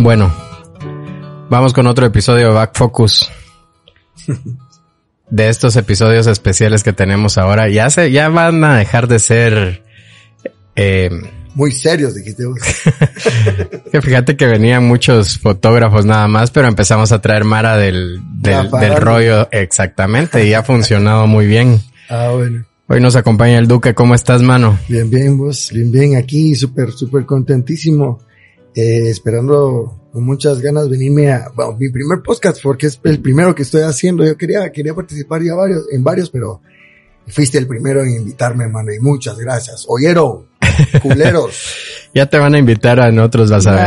Bueno, vamos con otro episodio de Back Focus. De estos episodios especiales que tenemos ahora. Ya se, ya van a dejar de ser, eh, Muy serios, dijiste vos. que fíjate que venían muchos fotógrafos nada más, pero empezamos a traer Mara del, del, del rollo exactamente y ha funcionado muy bien. Ah, bueno. Hoy nos acompaña el Duque. ¿Cómo estás, mano? Bien, bien, vos. Bien, bien. Aquí, súper, súper contentísimo. Eh, esperando con muchas ganas venirme a, bueno, mi primer podcast, porque es el primero que estoy haciendo. Yo quería, quería participar ya varios, en varios, pero fuiste el primero en invitarme, hermano, y muchas gracias. Oyeron, culeros. Ya te van a invitar a nosotros, vas a ver.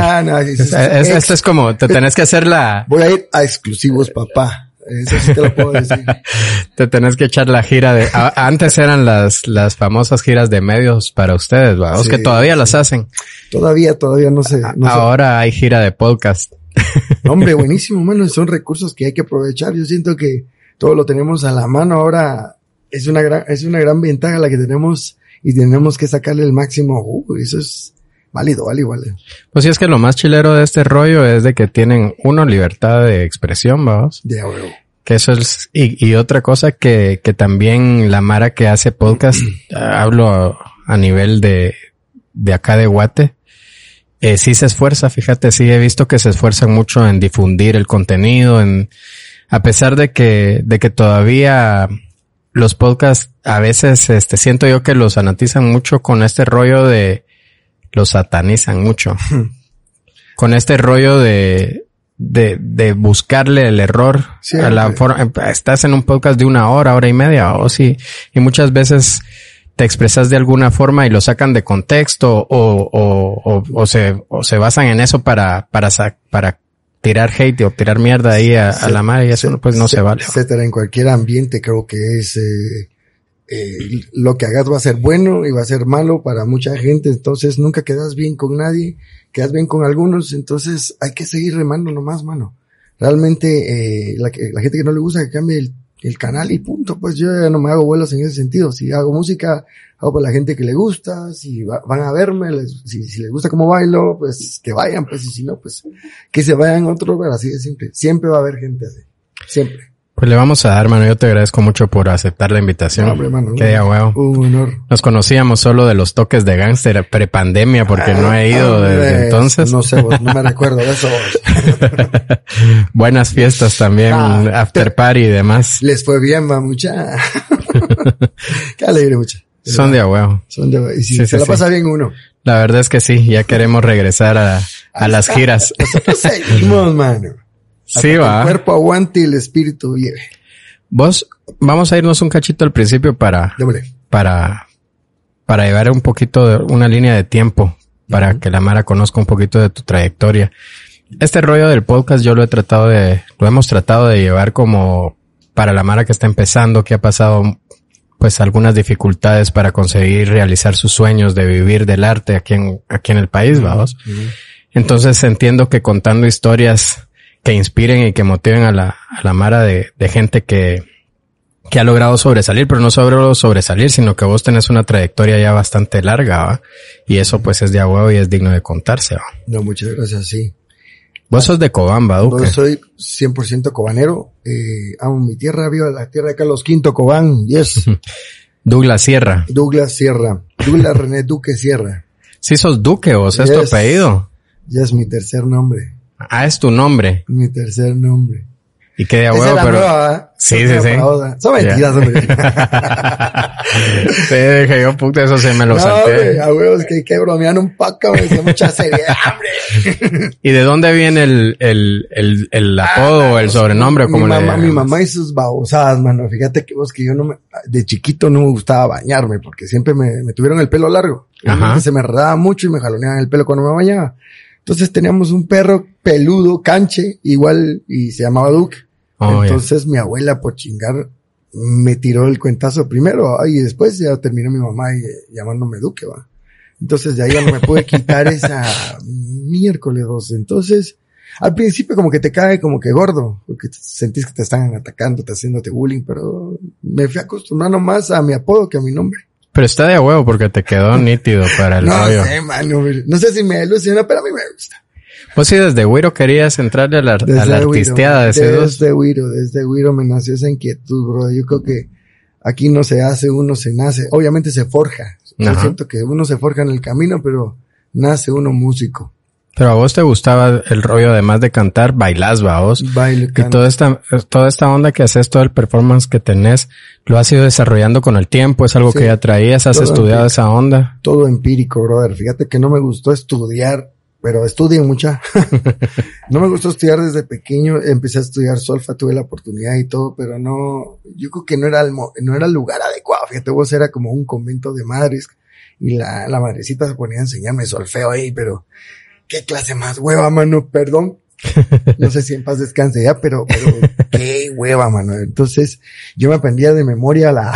Es- Es- es- esto es como, te tenés que hacer la, Voy a ir a exclusivos, papá. Eso sí te lo puedo decir. te tenés que echar la gira de, a- antes eran las, las famosas giras de medios para ustedes, ¿va? Sí, que todavía las hacen. Todavía, todavía no sé. No sé. Ahora hay gira de podcast. Hombre, buenísimo, mano. Son recursos que hay que aprovechar. Yo siento que todo lo tenemos a la mano ahora. Es una gran, es una gran ventaja la que tenemos y tenemos que sacarle el máximo. Uh, eso es válido, válido, válido. Pues sí, es que lo más chilero de este rollo es de que tienen, uno, libertad de expresión, vamos. De oro. Que eso es, y, y otra cosa que, que también la Mara que hace podcast, ah, hablo a, a nivel de, de acá de Guate, eh, sí se esfuerza, fíjate, sí he visto que se esfuerzan mucho en difundir el contenido, en, a pesar de que, de que todavía los podcasts a veces, este, siento yo que los anatizan mucho con este rollo de, los satanizan mucho. con este rollo de, de, de buscarle el error a la forma, estás en un podcast de una hora, hora y media, o sí, y muchas veces te expresas de alguna forma y lo sacan de contexto o, o, o, o se, o se basan en eso para, para, para tirar hate o tirar mierda ahí a, a la madre y eso pues no se, vale. Etcétera. En cualquier ambiente creo que es, eh, eh, lo que hagas va a ser bueno y va a ser malo para mucha gente. Entonces nunca quedas bien con nadie, quedas bien con algunos. Entonces hay que seguir remando nomás, mano. Realmente, eh, la, gente que no le gusta que cambie el, canal y punto. Pues yo ya no me hago vuelos en ese sentido. Si hago música, hago para la gente que le gusta. Si va- van a verme, les- si, les gusta cómo bailo, pues que vayan. Pues y si no, pues que se vayan otro lugar. Así de simple. Siempre va a haber gente así. Siempre. Pues le vamos a dar, mano. Yo te agradezco mucho por aceptar la invitación. No, hombre, mano, Qué día, huevo. Un honor. Nos conocíamos solo de los toques de gángster prepandemia porque no he ido Ah, desde entonces. No sé, vos, no me recuerdo de eso. Buenas fiestas también, Ah, after party y demás. Les fue bien, va, mucha. Qué alegre, mucha. Son de huevo. Son de, y si Sí, se sí, la sí. pasa bien uno. La verdad es que sí, ya queremos regresar a, a las giras. Nosotros seguimos, mano. Sí, va. El cuerpo aguante y el espíritu lleve. Vos, vamos a irnos un cachito al principio para, Doble. para, para llevar un poquito de una línea de tiempo para que la Mara conozca un poquito de tu trayectoria. Este rollo del podcast yo lo he tratado de, lo hemos tratado de llevar como para la Mara que está empezando, que ha pasado pues algunas dificultades para conseguir realizar sus sueños de vivir del arte aquí en, aquí en el país, vamos. Entonces entiendo que contando historias que inspiren y que motiven a la, a la Mara de, de gente que, que ha logrado sobresalir, pero no solo sobresalir, sino que vos tenés una trayectoria ya bastante larga, ¿va? Y eso pues es de a huevo y es digno de contarse, ¿va? No, muchas gracias, sí. Vos sos de Cobamba, Duque. Yo soy 100% cobanero. Eh, amo mi tierra, viva la tierra de Carlos V Cobán. Yes. Douglas Sierra. Douglas Sierra. Douglas René Duque Sierra. Sí sos Duque, vos es tu Yes. apellido. Ya es mi tercer nombre. Ah, es tu nombre. Mi tercer nombre. Y que de huevo, pero... nueva, ¿verdad? Sí, sí, sí. Son mentiras, hombre. Te dije yo, puta, eso se me lo no, salté. hombre, a huevos que que bromear un poco, hombre, que mucha seriedad, hombre. ¿Y de dónde viene el, el, el, el apodo o el sobrenombre? mi como le mamá, mi mamá y sus babosadas, mano. Fíjate que vos que yo no me, de chiquito no me gustaba bañarme porque siempre me, me tuvieron el pelo largo. Ajá. Se me enredaba mucho y me jaloneaban el pelo cuando me bañaba. Entonces teníamos un perro peludo, canche, igual, y se llamaba Duke. Oh. Entonces mi abuela, por chingar, me tiró el cuentazo primero, ay, y después ya terminó mi mamá y- llamándome Duque, va. Entonces de ahí ya no me pude quitar esa miércoles dos. Entonces, al principio como que te cae como que gordo, porque sentís que te están atacando, te haciéndote bullying, pero me fui acostumbrando más a mi apodo que a mi nombre. Pero está de huevo porque te quedó nítido para el no sé, mano, no sé si me ilusiona, pero a mí me gusta. Pues sí, desde Wiro querías entrarle a la, a la artisteada de Desde Wiro, desde Wiro me nació esa inquietud, bro. Yo creo que aquí no se hace, uno se nace. Obviamente se forja. Yo siento que uno se forja en el camino, pero nace uno músico. Pero a vos te gustaba el rollo, además de cantar, bailás, va vos. Baile, Y toda esta, toda esta onda que haces, todo el performance que tenés, lo has ido desarrollando con el tiempo, es algo que ya traías, has estudiado esa onda. Todo empírico, brother. Fíjate que no me gustó estudiar, pero estudié mucha. no me gustó estudiar desde pequeño, empecé a estudiar solfa, tuve la oportunidad y todo, pero no, yo creo que no era el, no era el lugar adecuado. Fíjate, vos era como un convento de madres y la, la madrecita se ponía a enseñarme solfeo ahí, pero qué clase más hueva, mano, perdón. No sé si en paz descanse ya, pero, pero qué hueva, mano. Entonces, yo me aprendía de memoria la,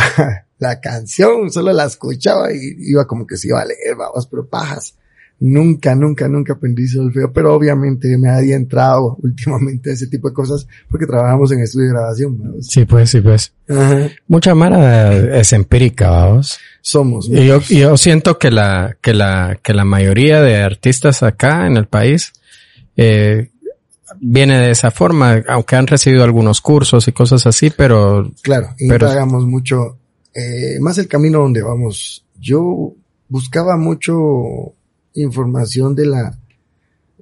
la canción, solo la escuchaba y iba como que se iba a leer, vamos, pero pajas. Nunca, nunca, nunca aprendí solfeo, pero obviamente me había entrado últimamente ese tipo de cosas porque trabajamos en estudio de grabación. Sí, pues, sí, pues. Mucha mara es empírica, vamos. Somos. Y yo, yo siento que la, que la, que la mayoría de artistas acá en el país, eh, viene de esa forma, aunque han recibido algunos cursos y cosas así, pero... Claro, y pero, hagamos mucho, eh, más el camino donde vamos. Yo buscaba mucho información de la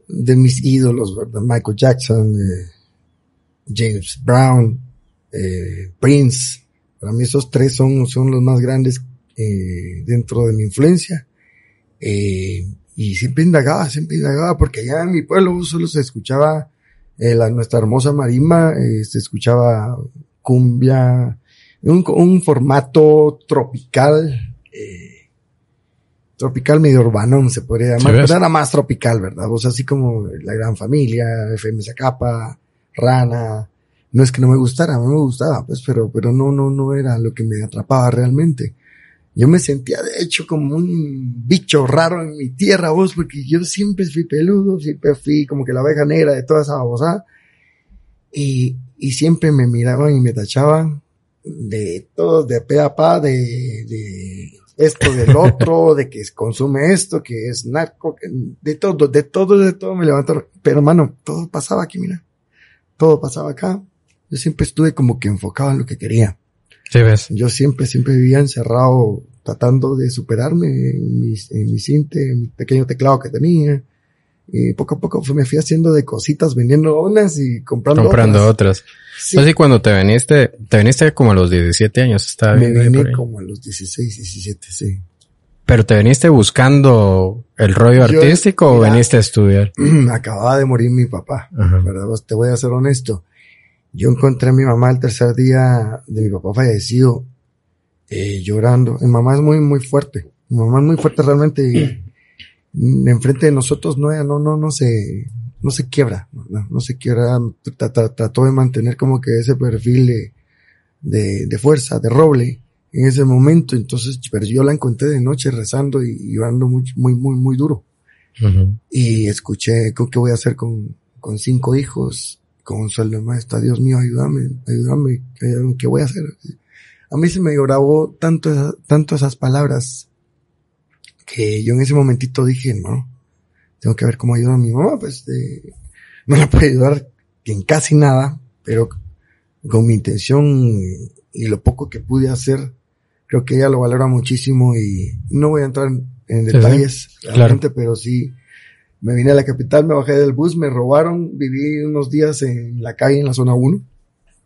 de mis ídolos, ¿verdad? Michael Jackson, eh, James Brown, eh, Prince. Para mí esos tres son, son los más grandes eh, dentro de mi influencia. Eh, y siempre indagaba, siempre indagaba, porque allá en mi pueblo solo se escuchaba la, nuestra hermosa marimba, se escuchaba cumbia, un, un formato tropical, eh, tropical medio urbano, se podría llamar, pero era más tropical, ¿verdad? O sea, así como La Gran Familia, FM Zacapa, Rana, no es que no me gustara, a mí me gustaba, pues, pero, pero no, no, no era lo que me atrapaba realmente. Yo me sentía, de hecho, como un bicho raro en mi tierra, vos, porque yo siempre fui peludo, siempre fui como que la abeja negra de toda esa babosada. Y, y siempre me miraban y me tachaban de todo, de pe a pa, de, de esto del otro, de que consume esto, que es narco, de todo, de todo, de todo me levantaron. Pero hermano, todo pasaba aquí, mira. Todo pasaba acá. Yo siempre estuve como que enfocado en lo que quería. Sí, ves. Yo siempre, siempre vivía encerrado tratando de superarme en mi, en mi cinte, en mi pequeño teclado que tenía. Y poco a poco me fui haciendo de cositas, vendiendo unas y comprando, comprando otras. Sí. Entonces, cuando te viniste, te viniste como a los 17 años, estaba Me vine como a los 16, 17, sí. ¿Pero te viniste buscando el rollo Yo, artístico o viniste a estudiar? Acababa de morir mi papá, Ajá. ¿verdad? Te voy a ser honesto. Yo encontré a mi mamá el tercer día de mi papá fallecido, eh, llorando. Mi mamá es muy, muy fuerte. Mi mamá es muy fuerte realmente. Enfrente de nosotros no, no, no, no se, no se quiebra, no, no se quiebra. Trató de mantener como que ese perfil de, de, de, fuerza, de roble en ese momento. Entonces, pero yo la encontré de noche rezando y llorando muy, muy, muy, muy duro. Uh -huh. Y escuché, ¿qué voy a hacer con, con cinco hijos? con un sueldo maestro, Dios mío, ayúdame, ayúdame, ¿qué voy a hacer? A mí se me grabó tanto, tanto esas palabras que yo en ese momentito dije, no, tengo que ver cómo ayudo a mi mamá, pues eh, no la puedo ayudar en casi nada, pero con mi intención y lo poco que pude hacer, creo que ella lo valora muchísimo y no voy a entrar en, detalles, sí, claro. pero sí, me vine a la capital, me bajé del bus, me robaron, viví unos días en la calle, en la zona 1.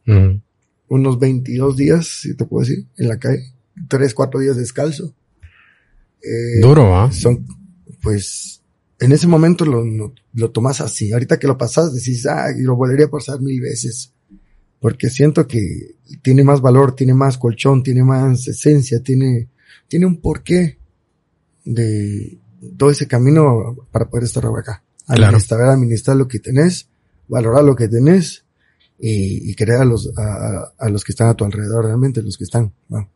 Mm. Unos 22 días, si te puedo decir, en la calle. Tres, cuatro días descalzo. Eh, Duro, ¿ah? ¿eh? Son, pues, en ese momento lo, lo, lo, tomas así. Ahorita que lo pasas, decís, ah, y lo volvería a pasar mil veces. Porque siento que tiene más valor, tiene más colchón, tiene más esencia, tiene, tiene un porqué de, todo ese camino para poder estar acá. Administrar, claro. administrar lo que tenés, valorar lo que tenés y, y querer a los, a, a, los que están a tu alrededor realmente, los que están. ¿no?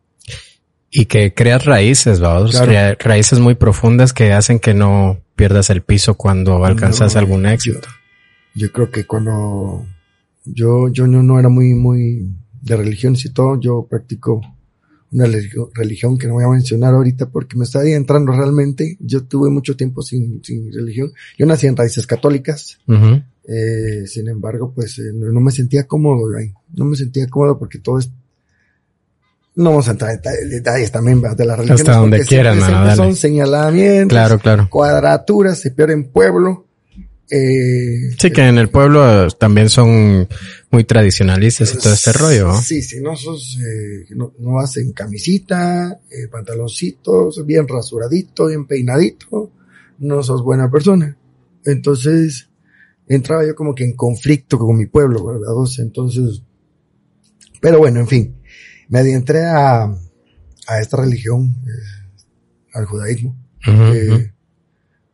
Y que creas raíces, ¿va? Claro. raíces muy profundas que hacen que no pierdas el piso cuando alcanzas no, algún éxito. Yo, yo, creo que cuando yo, yo no, no era muy, muy de religiones y todo, yo practico una religión que no voy a mencionar ahorita porque me está entrando realmente. Yo tuve mucho tiempo sin, sin religión. Yo nací en raíces católicas. eh, sin embargo, pues eh, no, me sentía cómodo ahí. No me sentía cómodo porque todo es... No vamos a entrar en detalles también de la religión. Hasta donde quieran, Son señalamientos, claro, claro. cuadraturas, se pierde en pueblo eh, sí, que en el pueblo también son muy tradicionalistas y todo este rollo. Sí, sí, no sos, eh, no, no hacen camisita, eh, pantaloncitos, bien rasuradito, bien peinadito, no sos buena persona. Entonces, entraba yo como que en conflicto con mi pueblo, ¿verdad? Entonces, pero bueno, en fin, me adentré a, a esta religión, eh, al judaísmo.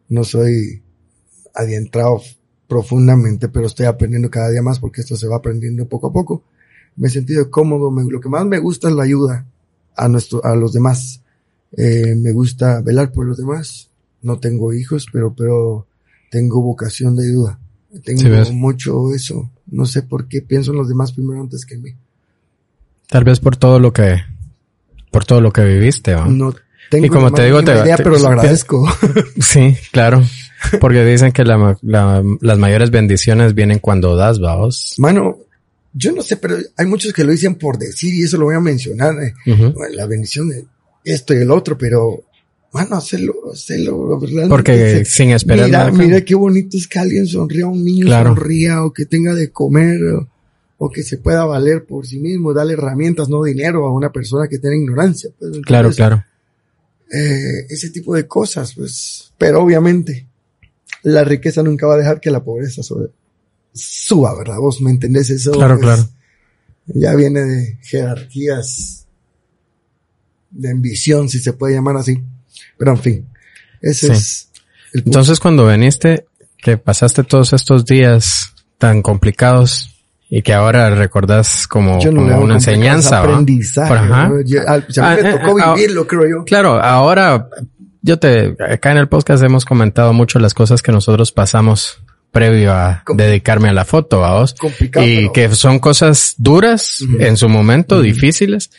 No soy adentrado profundamente, pero estoy aprendiendo cada día más porque esto se va aprendiendo poco a poco. Me he sentido cómodo, lo que más me gusta es la ayuda a nuestro, a los demás. Eh, me gusta velar por los demás. No tengo hijos, pero, pero tengo vocación de ayuda. Tengo mucho eso. No sé por qué pienso en los demás primero antes que en mí. Tal vez por todo lo que, por todo lo que viviste. No tengo y como te digo, te, idea, pero lo agradezco. Sí, claro. Porque dicen que la, las mayores bendiciones vienen cuando das, vamos. Mano, yo no sé, pero hay muchos que lo dicen por decir y eso lo voy a mencionar. Eh. La bendición de esto y el otro, pero, mano, hacerlo, hacerlo. Porque sin esperar mira, nada. Mira qué bonito es que alguien sonría, un niño sonría o que tenga de comer o, que se pueda valer por sí mismo, darle herramientas, no dinero a una persona que tiene ignorancia. Pues, claro, claro. Eh, ese tipo de cosas, pues, pero obviamente la riqueza nunca va a dejar que la pobreza suba, ¿verdad? Vos me entendés eso. Claro, claro. Ya viene de jerarquías de ambición, si se puede llamar así. Pero en fin, ese es Entonces cuando veniste, que pasaste todos estos días tan complicados y que ahora recordás como, una enseñanza. Aprendizaje. Ajá. Ah, me tocó eh, vivirlo, creo yo. Claro, ahora yo te, acá en el podcast hemos comentado mucho las cosas que nosotros pasamos previo a dedicarme a la foto, a vos. y que son cosas duras en su momento, difíciles,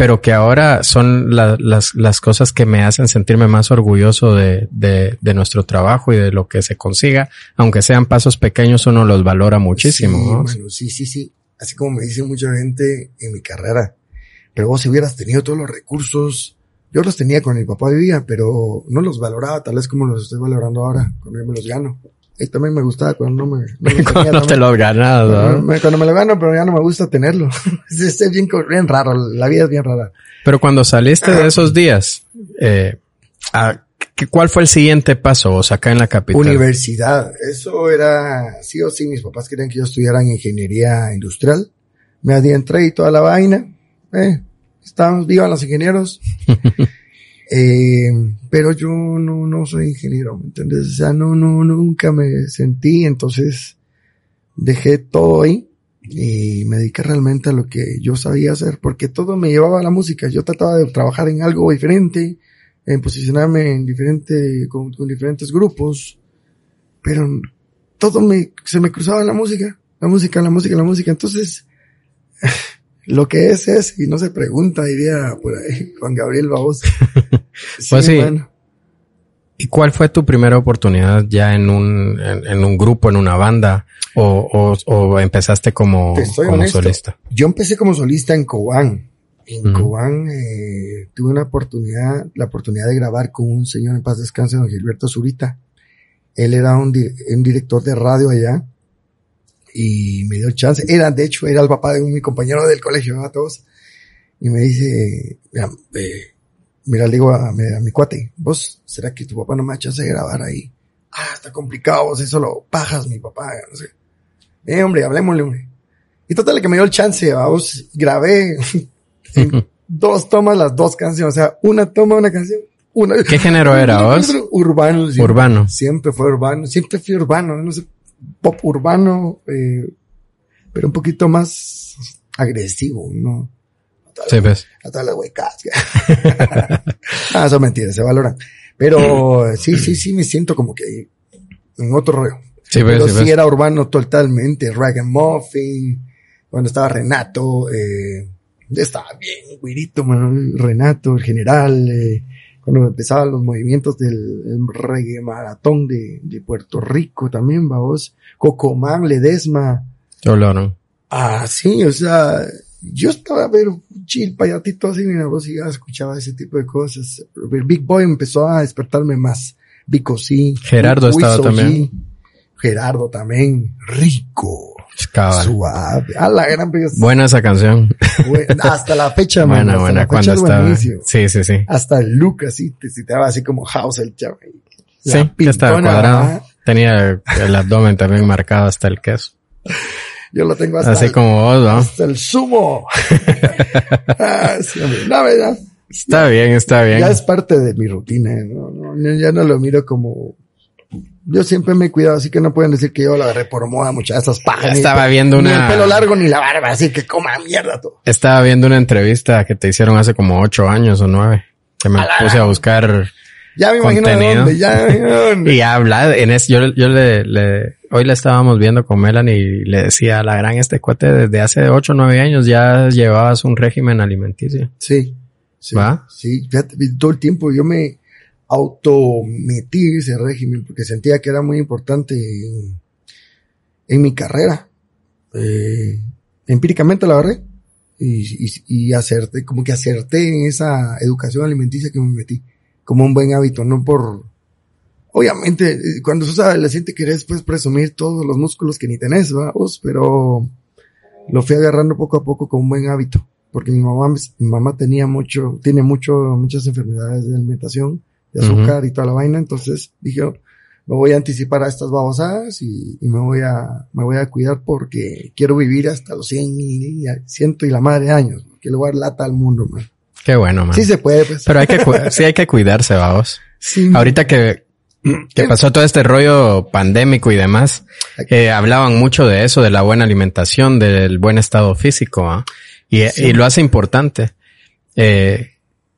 pero que ahora son las, las cosas que me hacen sentirme más orgulloso de, de, de, nuestro trabajo y de lo que se consiga. Aunque sean pasos pequeños, uno los valora muchísimo. Sí, sí, sí, sí. Así como me dice mucha gente en mi carrera. Pero vos si hubieras tenido todos los recursos, yo los tenía con mi papá vivía, pero no los valoraba tal vez como los estoy valorando ahora, cuando yo me los gano. Y también me gustaba cuando no me... No cuando te los ganas, ¿no? Cuando me lo gano, pero ya no me gusta tenerlo. es bien, bien raro, la vida es bien rara. Pero cuando saliste de esos días, eh, ¿cuál fue el siguiente paso o acá en la capital? Universidad. Eso era, sí o sí, mis papás querían que yo estudiara en ingeniería industrial. Me adentré y toda la vaina. Eh, estamos vivan los ingenieros. eh, pero yo no, no soy ingeniero, ¿me entiendes? O sea, no, no, nunca me sentí, entonces dejé todo ahí y me dediqué realmente a lo que yo sabía hacer, porque todo me llevaba a la música. Yo trataba de trabajar en algo diferente, en posicionarme en diferente, con, diferentes grupos, pero todo me, se me cruzaba la música, la música, la música, la música. Entonces, lo que es es, y no se pregunta, diría por ahí Juan Gabriel Baos. pues sí. ¿Y cuál fue tu primera oportunidad ya en un, en, un grupo, en una banda? ¿O, o, o empezaste como, como solista? Yo empecé como solista en Cobán. En Cobán eh, tuve una oportunidad, la oportunidad de grabar con un señor en paz descanse, don Gilberto Zurita. Él era un, un director de radio allá y me dio chance. Era, de hecho, era el papá de mi compañero del colegio, a todos. Y me dice, mira, eh, mira, le digo a, mi cuate, vos, ¿será que tu papá no me ha chance de grabar ahí? Ah, está complicado, vos eso lo pajas, mi papá, no sé. Eh, hombre, hablemosle, hombre. Y total, que me dio el chance, vos, grabé dos tomas las dos canciones, o sea, una toma, una canción, una. ¿Qué género era vos? Urbano. Urbano. Siempre fue urbano, siempre fui urbano, no sé pop urbano, eh, pero un poquito más agresivo, ¿no? Sí, ves. A todas las huecas. ah, son mentiras, se valoran. Pero sí, sí, sí me siento como que en otro rollo. Sí, ves, pero sí, era urbano totalmente, Ragamuffin, cuando estaba Renato, eh, estaba bien, güirito, Renato, el general, eh, cuando empezaban los movimientos del el reggae maratón de, de Puerto Rico también, vamos, Cocomán, Ledesma. Lo no. Ah, sí, o sea, yo estaba a ver chill, payatito así, mi voz y ya escuchaba ese tipo de cosas. El Big Boy empezó a despertarme más. Vico sí. Gerardo estaba G, también. Gerardo también. Rico. Cabal. Suave. A la gran Buena esa canción. Hasta la fecha, man, buena, hasta buena. la Cuando fecha estaba. Sí, sí, sí. Hasta look así, te citaba así como house el chavo. La Sí, ya estaba cuadrado. ¿verdad? Tenía el abdomen también marcado hasta el queso. Yo lo tengo hasta, Así el, como vos, ¿no? hasta el sumo. ah, sí. No, ¿verdad? Está bien, está bien. Ya es parte de mi rutina, ¿no? No, no, ya no lo miro como... Yo siempre me he cuidado, así que no pueden decir que yo la agarré por moda muchas de esas ni estaba viendo Ni una- el pelo largo ni la barba, así que coma mierda todo. Estaba viendo una entrevista que te hicieron hace como ocho años o nueve. Que me A la puse a buscar Ya me imagino de Contenido. dónde, ya me imagino de dónde. y habla en es, yo, yo le, le, hoy la estábamos viendo con Melanie y le decía a la gran este cuate desde hace ocho o nueve años ya llevabas un régimen alimenticio. Sí. sí ¿Va? Sí, fíjate, todo el tiempo yo me autometí en ese régimen porque sentía que era muy importante en, mi carrera. Eh, empíricamente la agarré y, y, acerté, como que acerté en esa educación alimenticia que me metí como un buen hábito, no por... Obviamente, eh, cuando sos adolescente querés pues presumir todos los músculos que ni tenés, vos? Pero lo fui agarrando poco a poco como un buen hábito porque mi mamá, mi mamá tenía mucho, tiene mucho, muchas enfermedades de alimentación, de azúcar y toda la vaina, entonces dije, "Oh, me voy a anticipar a estas babosadas y, y me voy a, me voy a cuidar porque quiero vivir hasta los 100 y, ciento y la madre años, que le voy a dar lata al mundo, man. Qué bueno, man. Sí se puede, pues. Pero hay que, sí hay que cuidarse, vamos. Sí, Ahorita que, que pasó todo este rollo pandémico y demás, eh, hablaban mucho de eso, de la buena alimentación, del buen estado físico, ¿ah? y, Sí. y lo hace importante. Eh,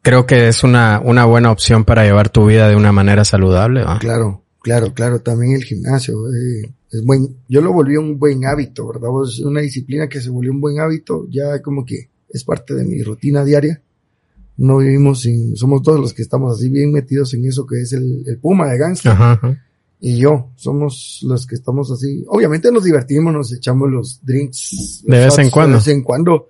creo que es una, una buena opción para llevar tu vida de una manera saludable, ¿ah? Claro, claro, claro. También el gimnasio eh, es buen. Yo lo volví un buen hábito, ¿verdad? Vos, una disciplina que se volvió un buen hábito, ya como que es parte de mi rutina diaria. No vivimos sin, somos todos los que estamos así bien metidos en eso que es el, el puma de. Ajá, ajá. Y yo, somos los que estamos así. Obviamente nos divertimos, nos echamos los drinks. De vez en cuando. De vez en cuando.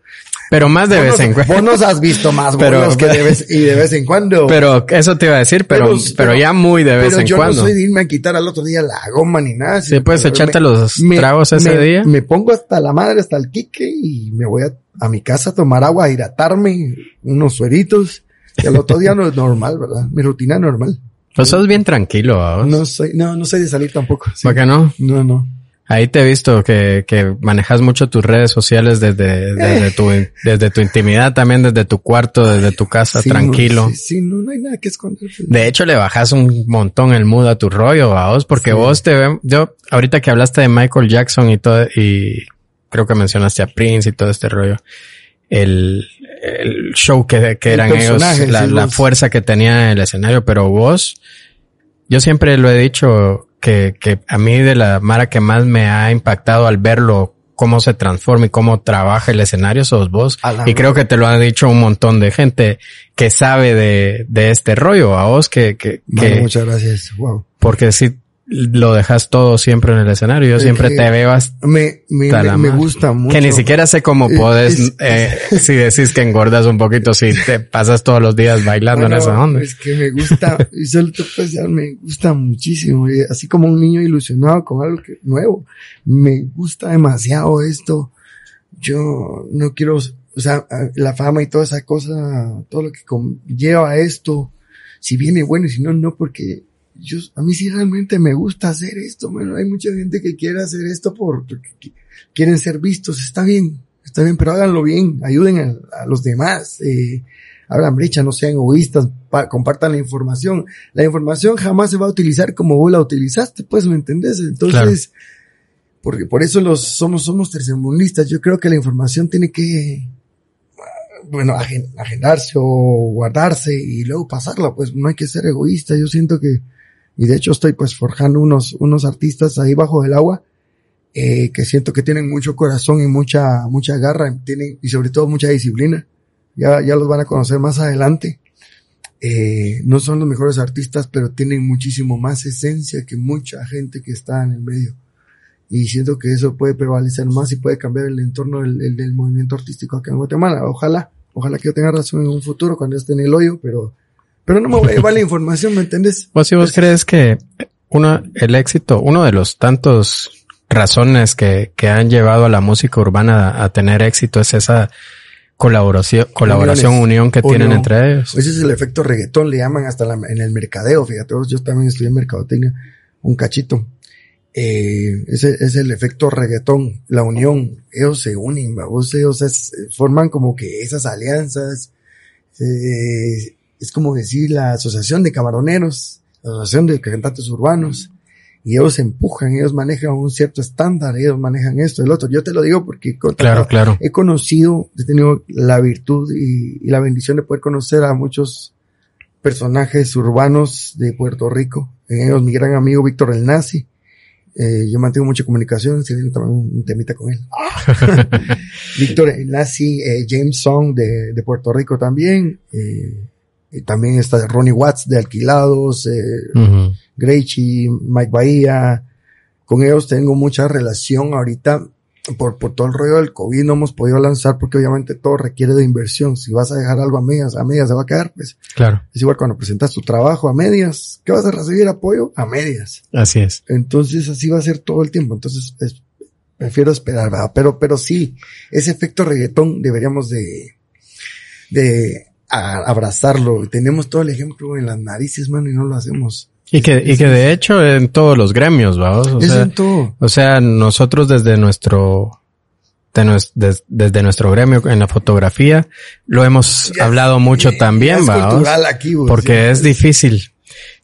Pero más de Vos vez nos- en cuando. Vos nos has visto más Pero- que de vez, y de vez en cuando. Pero eso te iba a decir, pero, pero, Pero- ya muy de vez Pero en yo cuando. no soy de irme a quitar al otro día la goma ni nada. Sí, puedes echarte me- los me- tragos ese me- día. Me pongo hasta la madre, hasta el quique y me voy a, a mi casa a tomar agua, a hidratarme, unos sueritos. Y al otro día no es normal, ¿verdad? Mi rutina normal. Pues sos bien tranquilo, vamos. No soy, no, no soy de salir tampoco. sí. ¿Por qué no? No, no. Ahí te he visto que, que manejas mucho tus redes sociales desde, desde tu, desde tu intimidad también, desde tu cuarto, desde tu casa, Sí, tranquilo. Sí, sí, no, no hay nada que esconder. De hecho, le bajas un montón el mood a tu rollo, a vos, porque Sí. vos te ven, yo, ahorita que hablaste de Michael Jackson y todo, y creo que mencionaste a Prince y todo este rollo, el, el show que, que El eran ellos, la, la fuerza que tenía en el escenario, pero vos, yo siempre lo he dicho que, que a mí de la Mara que más me ha impactado al verlo, cómo se transforma y cómo trabaja el escenario, sos vos. Y creo que te lo ha dicho un montón de gente que sabe de, de este rollo, a vos que, que, que muchas gracias. Wow. porque si lo dejas todo siempre en el escenario, yo siempre te veo hasta Me, me, la me, me gusta mucho. que ni siquiera sé cómo Es- puedes, es- eh, si decís que engordas un poquito, si te pasas todos los días bailando Bueno, en esa onda. Es que me gusta, y solo decir, me gusta muchísimo, y así como un niño ilusionado con algo que, nuevo. Me gusta demasiado esto. Yo no quiero, o sea, la fama y toda esa cosa, todo lo que lleva a esto, si viene bueno y si no, no, porque yo, a mí sí realmente me gusta hacer esto, bueno, hay mucha gente que quiere hacer esto por, porque qui- quieren ser vistos, está bien, está bien, pero háganlo bien, ayuden a, los demás, eh, abran brecha, no sean egoístas, pa- compartan la información. La información jamás se va a utilizar como vos la utilizaste, pues, ¿me entendés? Entonces, porque por eso los somos, somos tercermundistas. Yo creo que la información tiene que, bueno, agen- agendarse o guardarse y luego pasarla, pues no hay que ser egoísta. Yo siento que, y de hecho estoy pues forjando unos, unos artistas ahí bajo el agua eh, que siento que tienen mucho corazón y mucha, mucha garra, tienen, y sobre todo mucha disciplina. Ya, ya los van a conocer más adelante. Eh, no son los mejores artistas, pero tienen muchísimo más esencia que mucha gente que está en el medio. Y siento que eso puede prevalecer más y puede cambiar el entorno del, del movimiento artístico acá en Guatemala. Ojalá, ojalá que yo tenga razón en un futuro cuando esté en el hoyo, pero, pero no me voy a llevar la información, ¿me entiendes? ¿Vos si vos crees que uno, el éxito, uno de los tantos razones que, que han llevado a la música urbana a, tener éxito es esa colaboración, colaboración, unión que tienen entre ellos. Ese es el efecto reggaetón, le llaman hasta en el mercadeo, fíjate, yo también estudié en mercadotecnia, un cachito. Eh, ese es el efecto reggaetón, la unión, ellos se unen, ellos forman como que esas alianzas, eh, es como decir la asociación de camaroneros, la asociación de cantantes urbanos, y ellos empujan, ellos manejan un cierto estándar, ellos manejan esto, el otro. Yo te lo digo porque claro, claro. he conocido, he tenido la virtud y, la bendición de poder conocer a muchos personajes urbanos de Puerto Rico. En ellos mi gran amigo Víctor El Nazi. Eh, yo mantengo mucha comunicación, se viene también un, temita con él. Víctor El Nazi, eh, James Song de, de, Puerto Rico también. Eh, también está Ronnie Watts de Alquilados, eh, uh Mike Bahía. Con ellos tengo mucha relación ahorita. Por, por todo el rollo del COVID no hemos podido lanzar porque obviamente todo requiere de inversión. Si vas a dejar algo a medias, a medias se va a quedar, pues. Claro. Es igual cuando presentas tu trabajo a medias. ¿Qué vas a recibir apoyo? A medias. Así es. Entonces así va a ser todo el tiempo. Entonces prefiero esperar, ¿verdad? Pero, pero sí, ese efecto reggaetón deberíamos de, de a abrazarlo. Tenemos todo el ejemplo en las narices, mano, y no lo hacemos. Y que, y que de hecho en todos los gremios, vamos. O sea, O sea, nosotros desde nuestro, desde nuestro gremio en la fotografía, lo hemos hablado mucho también, vamos. Porque es difícil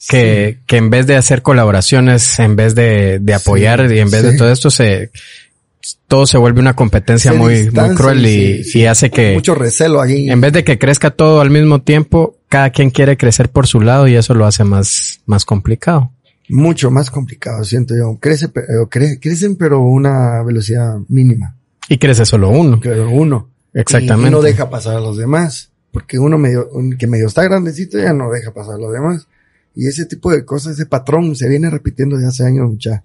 que, que en vez de hacer colaboraciones, en vez de, de apoyar y en vez de todo esto se, todo se vuelve una competencia muy, muy cruel y, hace que... Mucho recelo ahí. En vez de que crezca todo al mismo tiempo, cada quien quiere crecer por su lado y eso lo hace más, más complicado. Mucho más complicado, siento yo. Crece, pero, crecen pero una velocidad mínima. Y crece solo uno. uno. Exactamente. Y no deja pasar a los demás. Porque uno medio, que medio está grandecito ya no deja pasar a los demás. Y ese tipo de cosas, ese patrón se viene repitiendo de hace años ya.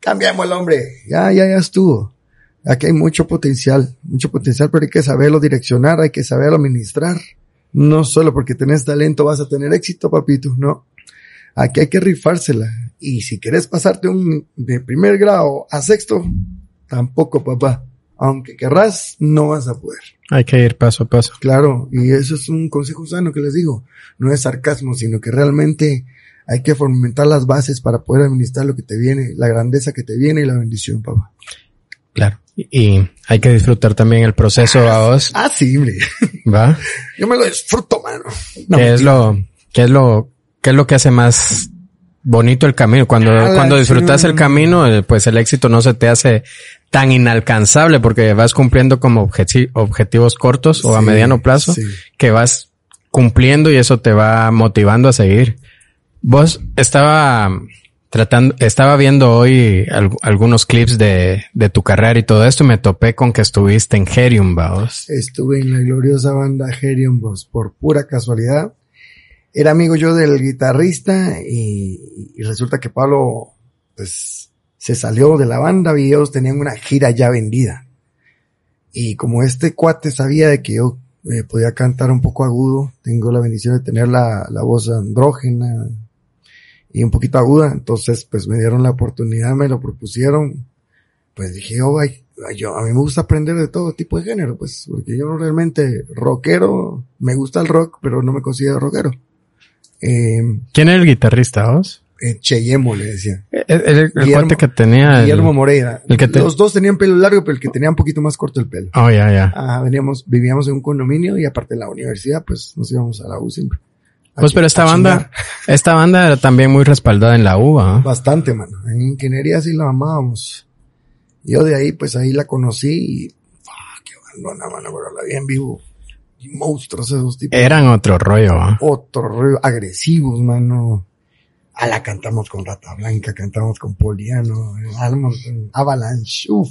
Cambiamos el hombre. Ya, ya, ya estuvo. Aquí hay mucho potencial, mucho potencial, pero hay que saberlo direccionar, hay que saberlo administrar. No solo porque tenés talento vas a tener éxito, papito, no. Aquí hay que rifársela. Y si quieres pasarte un, de primer grado a sexto, tampoco, papá. Aunque querrás, no vas a poder. Hay que ir paso a paso. Claro, y eso es un consejo sano que les digo. No es sarcasmo, sino que realmente hay que fomentar las bases para poder administrar lo que te viene, la grandeza que te viene y la bendición, papá. Claro. Y hay que disfrutar también el proceso a vos. Ah, sí, hombre. ¿Va? Yo me lo disfruto, mano. ¿Qué es lo, qué es lo, qué es lo que hace más bonito el camino? Cuando, cuando disfrutas el camino, eh, pues el éxito no se te hace tan inalcanzable porque vas cumpliendo como objetivos cortos o a mediano plazo que vas cumpliendo y eso te va motivando a seguir. Vos estaba tratando, estaba viendo hoy algunos clips de, tu carrera y todo esto y me topé con que estuviste en Herium, vos. Estuve en la gloriosa banda Herium, vos, por pura casualidad. Era amigo yo del guitarrista y, resulta que Pablo, pues, se salió de la banda y ellos tenían una gira ya vendida. Y como este cuate sabía de que yo eh, podía cantar un poco agudo, tengo la bendición de tener la voz andrógena, y un poquito aguda, entonces pues me dieron la oportunidad, me lo propusieron, pues dije, oh, yo, a mí me gusta aprender de todo tipo de género, pues, porque yo realmente rockero, me gusta el rock, pero no me considero rockero. Eh, ¿Quién era el guitarrista vos? Eh, Cheyemo le decía. Eh, el, el, que tenía. Guillermo Moreira. El que Los dos tenían pelo largo, pero el que tenía un poquito más corto el pelo. Oh, ya, ya. Ah, veníamos, vivíamos en un condominio y aparte de la universidad, pues nos íbamos a la U siempre. Pues pero esta banda, esta banda era también muy respaldada en la UBA. ¿ah? Bastante, mano. En ingeniería sí la amábamos. Yo de ahí, pues ahí la conocí y, ah, qué bandona, mano, pero la vi en vivo. Y monstruos esos tipos. Eran otro rollo, ¿ah? Otro rollo, agresivos, mano. A la cantamos con Rata Blanca, cantamos con Poliano, Avalanche, uff,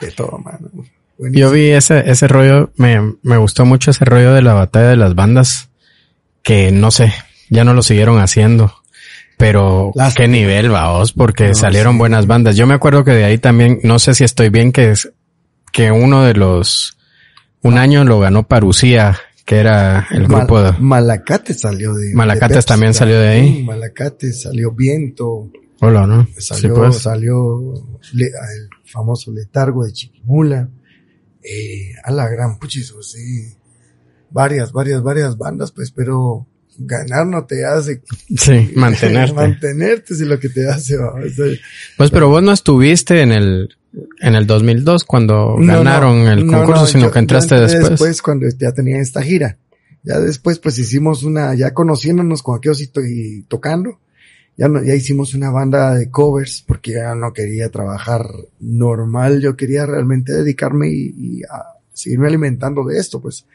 de todo, mano. Yo vi ese, ese rollo, me, me gustó mucho ese rollo de la batalla de las bandas, que no sé, ya no lo siguieron haciendo. Pero qué nivel, vaos, porque salieron buenas bandas. Yo me acuerdo que de ahí también, no sé si estoy bien, que es que uno de los, un año lo ganó Parucía, que era el grupo de... Malacate salió de... Malacate también salió de ahí. Malacate salió Viento. Hola, ¿no? Salió, pues. salió el famoso Letargo de Chiquimula. Eh, a la gran puchizo, sí. Varias, varias, varias bandas, pues, pero ganar no te hace. Sí, mantenerte. mantenerte si lo que te hace. pues, pero vos no estuviste en el, en el 2002 cuando ganaron el concurso, sino que entraste después. Después, cuando ya tenía esta gira. Ya después, pues hicimos una, ya conociéndonos con aquellos y, tocando. Ya, no, ya hicimos una banda de covers porque ya no quería trabajar normal. Yo quería realmente dedicarme y, a seguirme alimentando de esto, pues.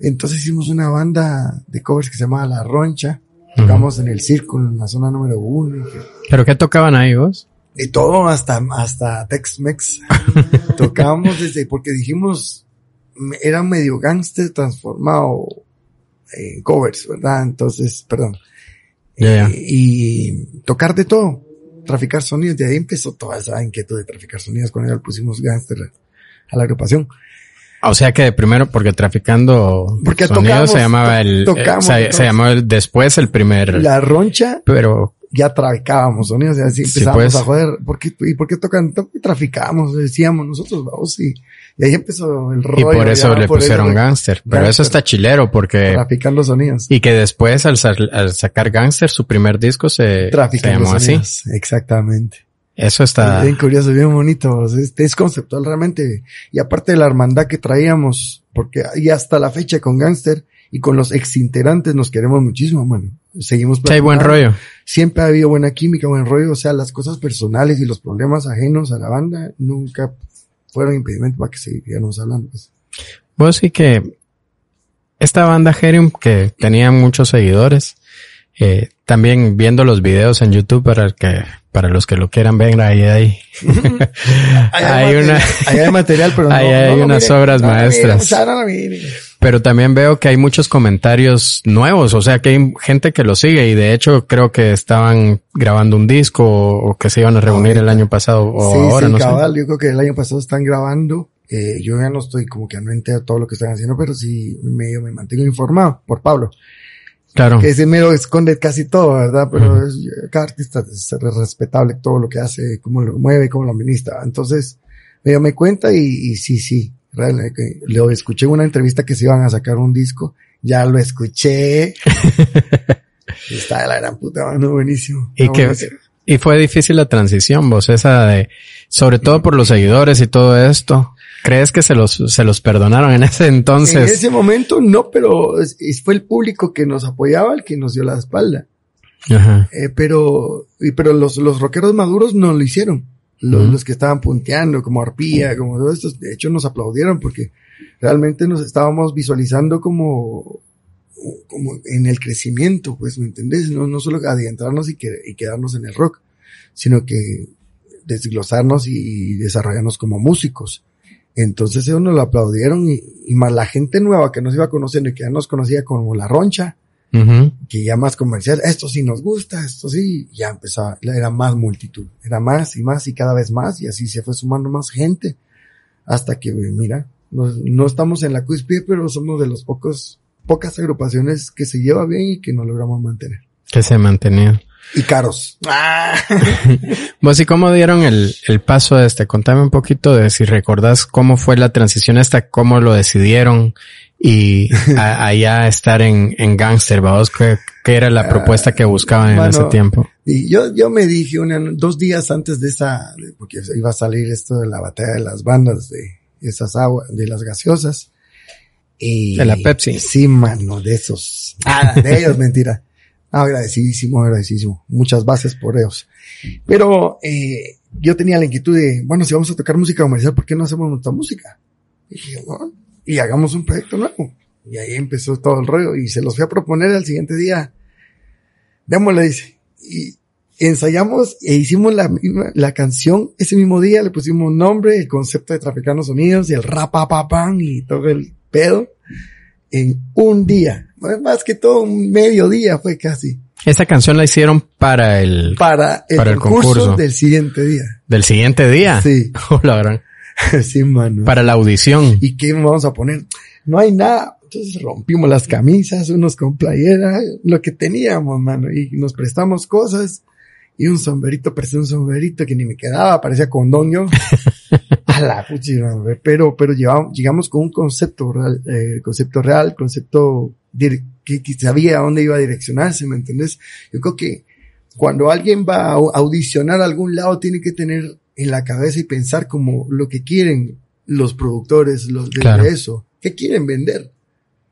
Entonces hicimos una banda de covers que se llamaba La Roncha. Tocamos en el círculo, en la zona número uno. ¿Pero qué tocaban ahí vos? Y todo hasta, hasta Tex-Mex. Tocamos desde, porque dijimos, era medio gangster transformado en covers, ¿verdad? Entonces, perdón. Eh, y tocar de todo, traficar sonidos, de ahí empezó toda esa inquietud de traficar sonidos, cuando ya pusimos gangster a la agrupación. O sea que primero, porque traficando porque sonidos se llamaba el, eh, se, llamó después el primer. La roncha. Pero ya traficábamos sonidos así empezábamos pues. a joder. ¿Por qué, ¿Y por qué tocan? Traficábamos, decíamos nosotros, vamos, y, y ahí empezó el rollo. Y por eso le pusieron gangster. Pero eso está chilero porque... Traficando sonidos. Y que después al, sacar gangster, su primer disco se, se llamó así. Exactamente. Eso está... Bien curioso, bien bonito. Es, es conceptual realmente. Y aparte de la hermandad que traíamos, porque y hasta la fecha con gangster, y con los exintegrantes nos queremos muchísimo, bueno, seguimos. Sí, hay buen rollo. Siempre ha habido buena química, buen rollo, o sea, las cosas personales y los problemas ajenos a la banda nunca fueron impedimento para que siguiéramos hablando. Pues. Vos sí que esta banda Herium que tenía muchos seguidores, eh, también viendo los videos en YouTube para que para los que lo quieran ver ahí hay. Hay, una hay material pero no, hay unas obras maestras. pero también veo que hay muchos comentarios nuevos, o sea que hay gente que lo sigue y de hecho creo que estaban grabando un disco o, que se iban a reunir el año pasado o sí, ahora, sí, cabal, yo creo que el año pasado están grabando. Eh, yo ya no estoy como que no entero todo lo que están haciendo, pero sí medio me mantengo informado por Pablo. Claro. Que ese mero esconde casi todo, ¿verdad? Pero es, cada artista es respetable todo lo que hace, cómo lo mueve, cómo lo administra. Entonces, medio me cuenta y, y sí, sí, lo escuché en una entrevista que se iban a sacar un disco, ya lo escuché. Está de la gran puta, mano, buenísimo. Y que, y fue difícil la transición, vos, esa de, sobre todo por los seguidores y todo esto. ¿Crees que se los, se los perdonaron en ese entonces? En ese momento no, pero fue el público que nos apoyaba el que nos dio la espalda. Ajá. Eh, pero, y, pero los, los rockeros maduros no lo hicieron los, que estaban punteando, como arpía, como todos estos, de hecho nos aplaudieron porque realmente nos estábamos visualizando como, como en el crecimiento, pues, ¿me entendés? No, no solo adentrarnos y, que, y quedarnos en el rock, sino que desglosarnos y desarrollarnos como músicos. Entonces ellos nos lo aplaudieron y, y, más la gente nueva que nos iba conociendo y que ya nos conocía como La Roncha, que ya más comercial, esto sí nos gusta, esto sí, ya empezaba, era más multitud, era más y más y cada vez más y así se fue sumando más gente hasta que, mira, no, estamos en la cúspide, pero somos de los pocos, pocas agrupaciones que se lleva bien y que no logramos mantener. Que se mantenían. Y caros. Vos y cómo dieron el, el paso de este. Contame un poquito de si recordás cómo fue la transición esta, cómo lo decidieron y allá estar en, en Gangster, vamos, ¿qué, era la propuesta que buscaban en ese tiempo? Y yo, yo me dije una, dos días antes de esa, porque iba a salir esto de la batalla de las bandas de esas aguas, de las gaseosas. Y, de la Pepsi. Sí, mano, de esos. Ah, de ellos, mentira. Agradecidísimo, agradecidísimo. Muchas bases por ellos. Pero, eh, yo tenía la inquietud de, bueno, si vamos a tocar música comercial, ¿por qué no hacemos nuestra música? Y dije, bueno, y hagamos un proyecto nuevo. Y ahí empezó todo el rollo y se los fui a proponer al siguiente día. Démosle, dice. y ensayamos e hicimos la misma, la canción ese mismo día, le pusimos nombre, el concepto de Traficanos Unidos y el rapapapam y todo el pedo en un día. Más que todo un mediodía fue casi. Esta canción la hicieron para el, para el, Para el concurso, concurso. del siguiente día. del siguiente día. Sí. Oh, la gran. sí, mano. Para la audición. ¿Y qué vamos a poner? No hay nada. Entonces rompimos las camisas, unos con playera, lo que teníamos, mano, y nos prestamos cosas. Y un sombrerito, presté un sombrerito que ni me quedaba, parecía condón yo. A la puchina, pero, pero llevamos, llegamos con un concepto real, eh, concepto real, concepto que, que sabía a dónde iba a direccionarse, ¿me entendés? Yo creo que cuando alguien va a au- audicionar a algún lado tiene que tener en la cabeza y pensar como lo que quieren los productores, los de Claro. eso. ¿Qué quieren vender?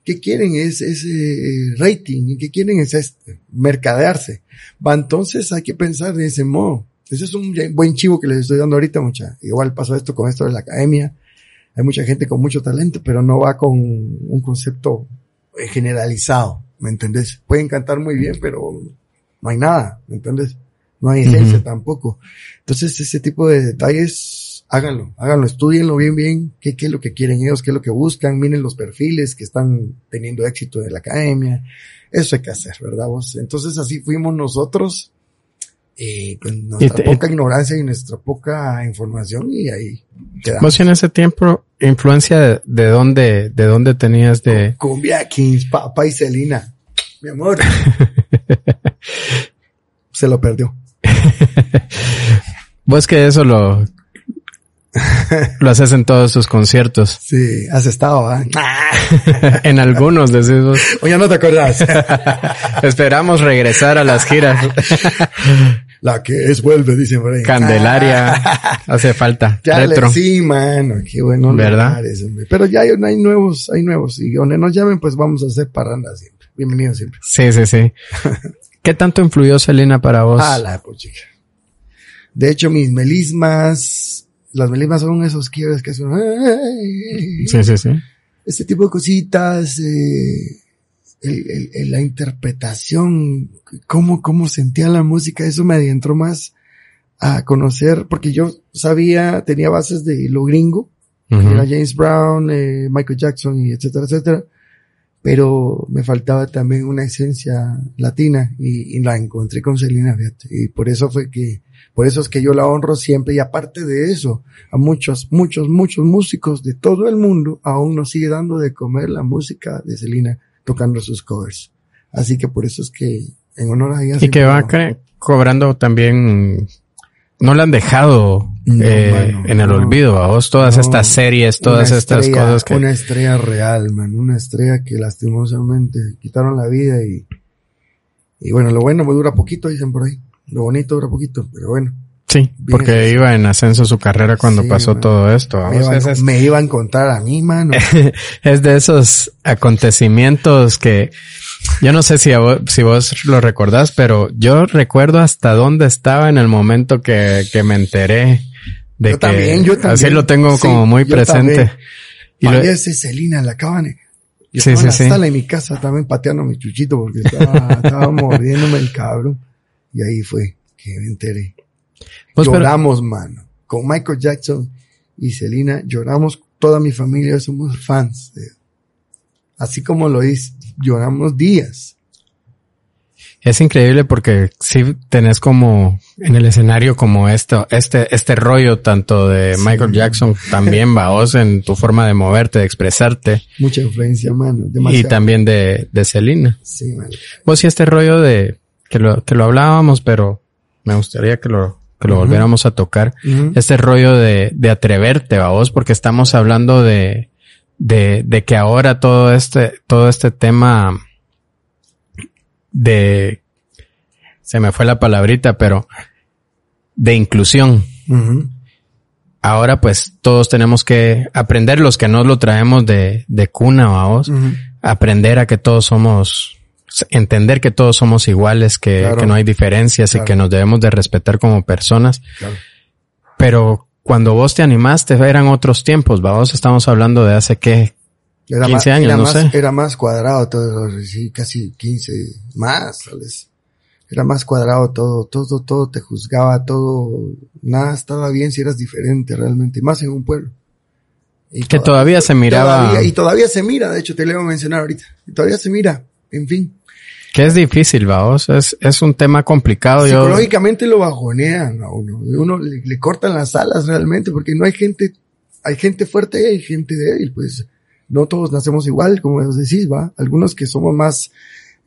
¿Qué quieren es ese rating? ¿Y qué quieren es este? mercadearse? Va, entonces hay que pensar de ese modo. Ese es un buen chivo que les estoy dando ahorita, mucha. Igual pasó esto con esto de la academia. Hay mucha gente con mucho talento, pero no va con un concepto eh, generalizado, ¿me entendés? Pueden cantar muy bien, pero no hay nada, ¿me entiendes? No hay esencia tampoco. Entonces, ese tipo de detalles, háganlo, háganlo, estudienlo bien, bien, qué, qué es lo que quieren ellos, qué es lo que buscan, miren los perfiles que están teniendo éxito de la academia. Eso hay que hacer, ¿verdad vos? Entonces, así fuimos nosotros, eh, con nuestra te- poca ignorancia y nuestra poca información y ahí quedamos. Vos en ese tiempo, influencia de, de dónde, de dónde tenías de, Cumbia Kings, Papa y Celina. Mi amor. Se lo perdió. vos que eso lo, lo haces en todos tus conciertos. Sí, has estado, ¿ah? en algunos decís vos. O ya no te acordás. Esperamos regresar a las giras. La que es vuelve, dicen por ahí. Candelaria. Hace falta. Ya Retro. le, sí, mano, qué bueno. ¿Verdad? lugares. Pero ya hay, hay nuevos, hay nuevos. Y donde nos llamen, pues vamos a hacer parranda siempre. Bienvenido siempre. Sí, sí, sí. ¿Qué tanto influyó Selena para vos? Ah, la puchica. De hecho, mis melismas, las melismas son esos quiebres que son, Sí, sí, sí. este tipo de cositas, eh, el- el- el- la interpretación, cómo, cómo sentía la música, eso me adentró más a conocer, porque yo sabía, tenía bases de lo gringo, era James Brown, eh, Michael Jackson y etcétera, etcétera, pero me faltaba también una esencia latina y, y la encontré con Selena, fíjate, y por eso fue que, por eso es que yo la honro siempre y aparte de eso, a muchos, muchos, muchos músicos de todo el mundo aún nos sigue dando de comer la música de Selena tocando sus covers. Así que por eso es que en honor a ella Y que va cobrando también, no la han dejado No, eh, mano, en el no. olvido a vos, todas No. estas series, todas estas estrella, cosas que... Una estrella real, man. Una estrella que lastimosamente quitaron la vida y, y bueno, lo bueno me dura poquito, dicen por ahí. Lo bonito dura poquito, pero bueno. Sí, Bien. porque iba en ascenso su carrera cuando Sí, pasó man. todo esto. Me vamos. iba, Es, me iba a encontrar a mí, mano. es de esos acontecimientos que yo no sé si, a vos, si vos lo recordás, pero yo recuerdo hasta dónde estaba en el momento que, que me enteré de Yo que también, yo también. así lo tengo Sí, como muy yo presente. también. Y lo- Parece Celina, la acaban. Yo Sí, estaba en la sí, sí. sala en mi casa también pateando a mi chuchito porque estaba, estaba mordiéndome el cabrón. Y ahí fue que me enteré. Pues, pero- lloramos, mano. Con Michael Jackson y Selena lloramos. Toda mi familia somos fans. de- Así como lo dice, lloramos días. Es increíble porque sí tenés como en el escenario como esto, este, este rollo tanto de Sí. Michael Jackson también va vos en tu forma de moverte, de expresarte Mucha influencia, mano. y también de, de Selena. Sí, mano. Vos y este rollo de que lo, que lo hablábamos, pero me gustaría que lo, que lo volviéramos a tocar. Este rollo de, de atreverte, va vos, porque estamos hablando de, de, de que ahora todo este, todo este tema de, se me fue la palabrita, pero de inclusión. Ahora pues todos tenemos que aprender los que no lo traemos de, de cuna, vamos, aprender a que todos somos, entender que todos somos iguales, que, Claro. que no hay diferencias Claro. y que nos debemos de respetar como personas. Claro. Pero cuando vos te animaste eran otros tiempos, vamos, estamos hablando de hace qué, Era 15 más, años, era no más, sé. Era más cuadrado todo, sí, casi 15 más, vez. era más cuadrado todo, todo, todo te juzgaba, todo, nada estaba bien si eras diferente realmente, más en un pueblo. Y que todavía, se miraba. y todavía se mira, de hecho te lo iba a mencionar ahorita, todavía se mira, en fin. Que es difícil, vaos, es, es un tema complicado. Psicológicamente lo bajonean a uno, uno le, le, cortan las alas realmente, porque no hay gente, hay gente fuerte y hay gente débil, pues no todos nacemos igual, como decís, va, algunos que somos más,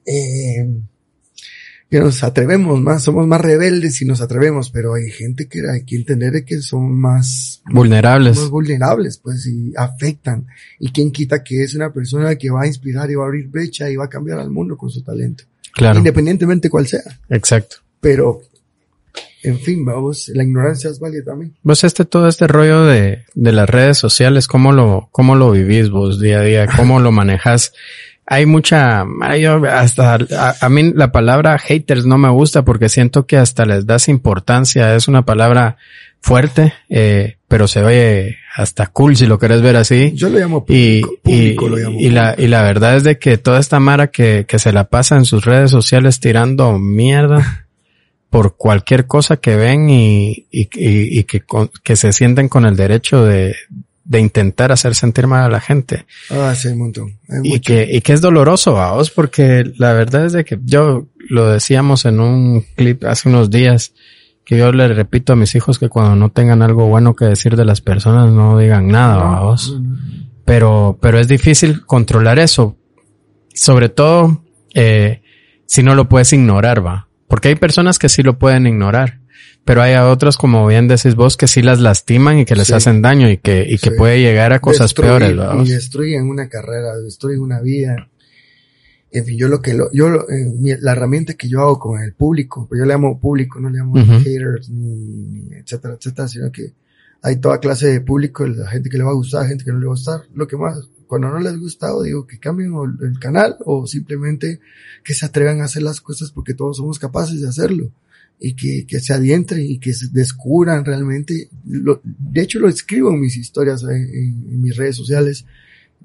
eh, que nos atrevemos más, somos más rebeldes y nos atrevemos, pero hay gente que hay que entender que son más vulnerables, más vulnerables, pues, y afectan. Y quien quita que es una persona que va a inspirar y va a abrir brecha y va a cambiar al mundo con su talento. Claro. Independientemente cuál sea. Exacto. Pero, en fin, vamos, la ignorancia es válida también. Vos este, todo este rollo de, de las redes sociales, ¿cómo lo, cómo lo vivís vos día a día? ¿Cómo lo manejas? Hay mucha, hasta a, mí la palabra haters no me gusta porque siento que hasta les das importancia, es una palabra fuerte, eh, pero se ve hasta cool si lo querés ver así. Yo lo llamo público, y, lo llamo y la, y la verdad es de que toda esta mara que, que se la pasa en sus redes sociales tirando mierda por cualquier cosa que ven y, y, y, que, que se sienten con el derecho de, de intentar hacer sentir mal a la gente. Ah, sí, un montón. y que, y que es doloroso a vos, porque la verdad es de que yo lo decíamos en un clip hace unos días, que yo le repito a mis hijos que cuando no tengan algo bueno que decir de las personas no digan nada a vos. Pero, pero es difícil controlar eso. Sobre todo, eh, si no lo puedes ignorar, va. Porque hay personas que sí lo pueden ignorar pero hay a otros, como bien decís vos, que sí las lastiman y que les hacen daño y que, y que puede llegar a cosas peores, ¿verdad? Y destruyen una carrera, destruyen una vida. En fin, yo lo que lo, yo, eh, la herramienta que yo hago con el público, pues yo le llamo público, no le llamo haters, ni, etcétera, etcétera, sino que hay toda clase de público, la gente que le va a gustar, gente que no le va a gustar, lo que más, cuando no les gusta, o digo que cambien el canal, o simplemente que se atrevan a hacer las cosas porque todos somos capaces de hacerlo y que, que se adientren y que se descubran realmente. Lo, de hecho, lo escribo en mis historias, en, mis redes sociales,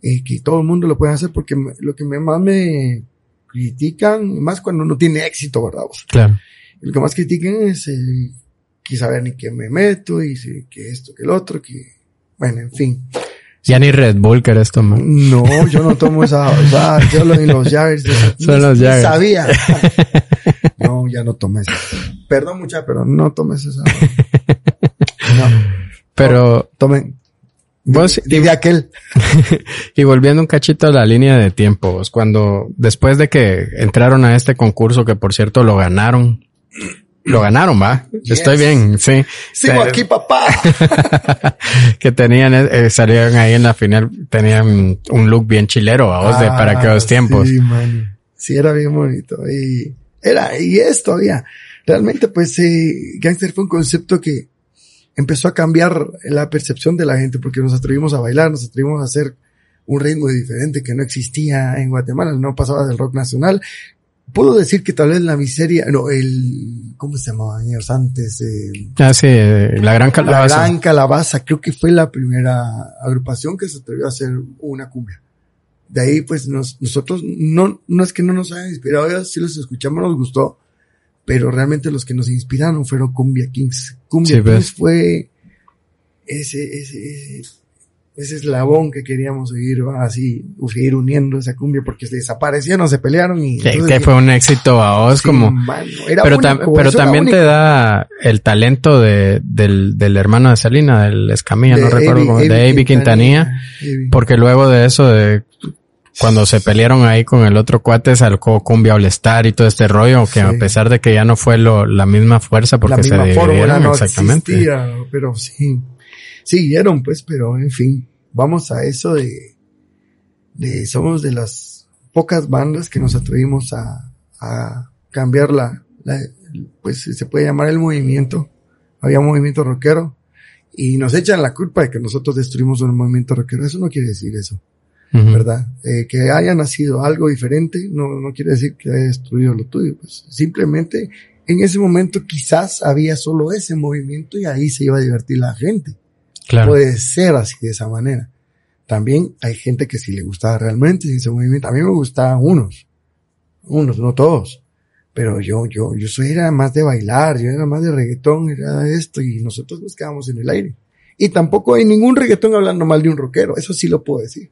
eh, que todo el mundo lo puede hacer porque lo que más me critican, más cuando uno tiene éxito, ¿verdad? claro. Lo que más critican es eh, que saber ni qué me meto y que esto, que el otro, que, bueno, en fin. Ya ni Red Bull que eres tomar. No, yo no tomo esa, o sea, yo lo, los Jaggers. Son los Jaggers. sabía. no, ya no tomes. Perdón mucha, pero no tomes esa. No. Pero. tomen. Vos, y, de aquel. y volviendo un cachito a la línea de tiempo, cuando, después de que entraron a este concurso, que por cierto lo ganaron, lo ganaron, va. Estoy bien, sí. Sigo aquí, papá. que tenían, eh, salieron ahí en la final, tenían un look bien chilero, a vos, de para aquellos ah, tiempos. Sí, man. Sí, era bien bonito. Y era, y es todavía. Realmente, pues, eh, Gangster fue un concepto que empezó a cambiar la percepción de la gente porque nos atrevimos a bailar, nos atrevimos a hacer un ritmo diferente que no existía en Guatemala, no pasaba del rock nacional. Puedo decir que tal vez la miseria, no, el, ¿cómo se llamaba años antes? ah, sí, la Gran Calabaza. La Gran Calabaza, creo que fue la primera agrupación que se atrevió a hacer una cumbia. De ahí, pues, nosotros, no, no es que no nos hayan inspirado, si los escuchamos nos gustó, pero realmente los que nos inspiraron fueron Cumbia Kings. Cumbia Kings fue ese, ese, ese, eslabón que queríamos seguir así, seguir uniendo esa cumbia porque se desaparecieron, se pelearon y... que fue un éxito a vos como... pero, pero también te da el talento de, del, del hermano de Salina, del Escamilla, no recuerdo cómo, de Avi Quintanilla, porque luego de eso de cuando se pelearon ahí con el otro cuate, sacó Cumbia All Star y todo este rollo, que a pesar de que ya no fue lo, la misma fuerza porque se dividieron no exactamente. pero sí, siguieron pues, pero en fin, vamos a eso de, de somos de las pocas bandas que nos atrevimos a, a cambiar la, la, pues se puede llamar el movimiento. Había movimiento rockero y nos echan la culpa de que nosotros destruimos un movimiento rockero. Eso no quiere decir eso. ¿Verdad? Eh, que haya nacido algo diferente no, no quiere decir que haya destruido lo tuyo, pues simplemente en ese momento quizás había solo ese movimiento y ahí se iba a divertir la gente. Claro. Puede ser así de esa manera. También hay gente que sí le gustaba realmente ese movimiento. A mí me gustaban unos, unos, no todos. Pero yo, yo, yo soy, era más de bailar, yo era más de reggaetón, era esto, y nosotros nos quedamos en el aire. Y tampoco hay ningún reggaetón hablando mal de un rockero, eso sí lo puedo decir.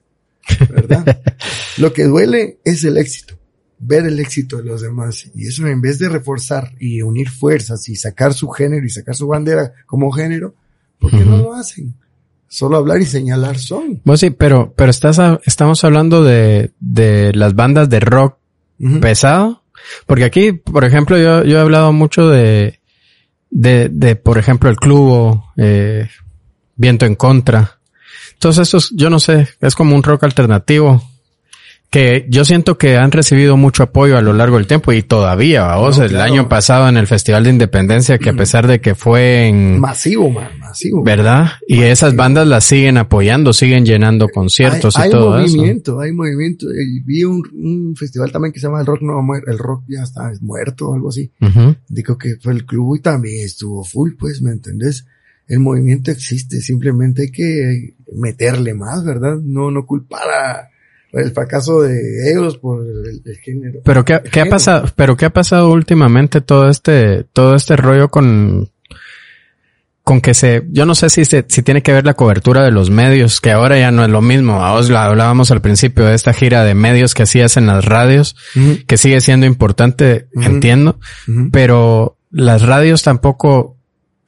¿Verdad? lo que duele es el éxito, ver el éxito de los demás. Y eso en vez de reforzar y unir fuerzas y sacar su género y sacar su bandera como género, ¿por qué no lo hacen? Solo hablar y señalar son. Pues sí, pero, pero estás estamos hablando de, de las bandas de rock pesado. Porque aquí, por ejemplo, yo, yo he hablado mucho de, de, de por ejemplo, el club, eh, Viento en Contra. Todos estos, yo no sé, es como un rock alternativo que yo siento que han recibido mucho apoyo a lo largo del tiempo y todavía, vamos, el año pasado en el Festival de Independencia, que a pesar de que fue en... Masivo, man, masivo. ¿Verdad? Y esas bandas las siguen apoyando, siguen llenando conciertos y todo eso. Hay movimiento, hay movimiento. vi un, festival también que se llama El Rock No El Rock ya está muerto o algo así. Digo que fue el club y también estuvo full, pues, ¿me entendés? El movimiento existe, simplemente hay que meterle más, ¿verdad? No, no culpar a el fracaso de ellos por el, género. Pero qué, qué ha pasado, pero qué ha pasado últimamente todo este, todo este rollo con, con que se, yo no sé si se, si tiene que ver la cobertura de los medios, que ahora ya no es lo mismo. A os hablábamos al principio de esta gira de medios que hacías en las radios, que sigue siendo importante, entiendo, pero las radios tampoco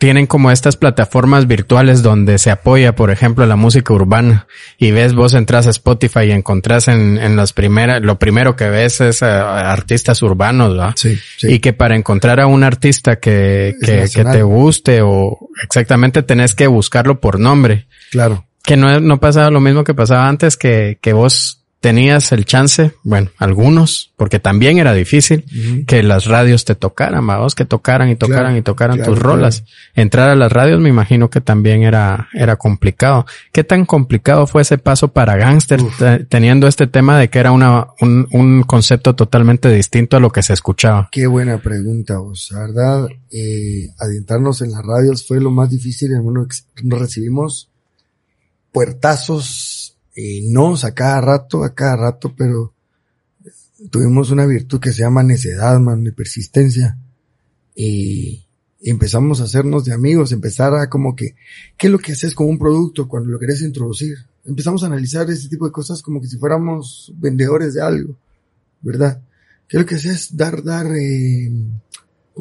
tienen como estas plataformas virtuales donde se apoya, por ejemplo, la música urbana y ves, vos entras a Spotify y encontrás en, en las primeras, lo primero que ves es artistas urbanos, ¿va? Sí, Y que para encontrar a un artista que, que, que, te guste o exactamente tenés que buscarlo por nombre. Claro. Que no, no pasaba lo mismo que pasaba antes, que, que vos tenías el chance, bueno, algunos, porque también era difícil que las radios te tocaran, vamos, que tocaran y tocaran y tocaran tus rolas. Entrar a las radios me imagino que también era, era complicado. ¿Qué tan complicado fue ese paso para Gangster teniendo este tema de que era una, un, un, concepto totalmente distinto a lo que se escuchaba? Qué buena pregunta, vos. La verdad, eh, adentrarnos en las radios fue lo más difícil. Nos recibimos puertazos y no, a cada rato, a cada rato, pero tuvimos una virtud que se llama necedad, man, de persistencia. Y, empezamos a hacernos de amigos, empezar a como que, ¿qué es lo que haces con un producto cuando lo querés introducir? Empezamos a analizar ese tipo de cosas como que si fuéramos vendedores de algo, ¿verdad? ¿Qué es lo que haces? Dar, dar, eh,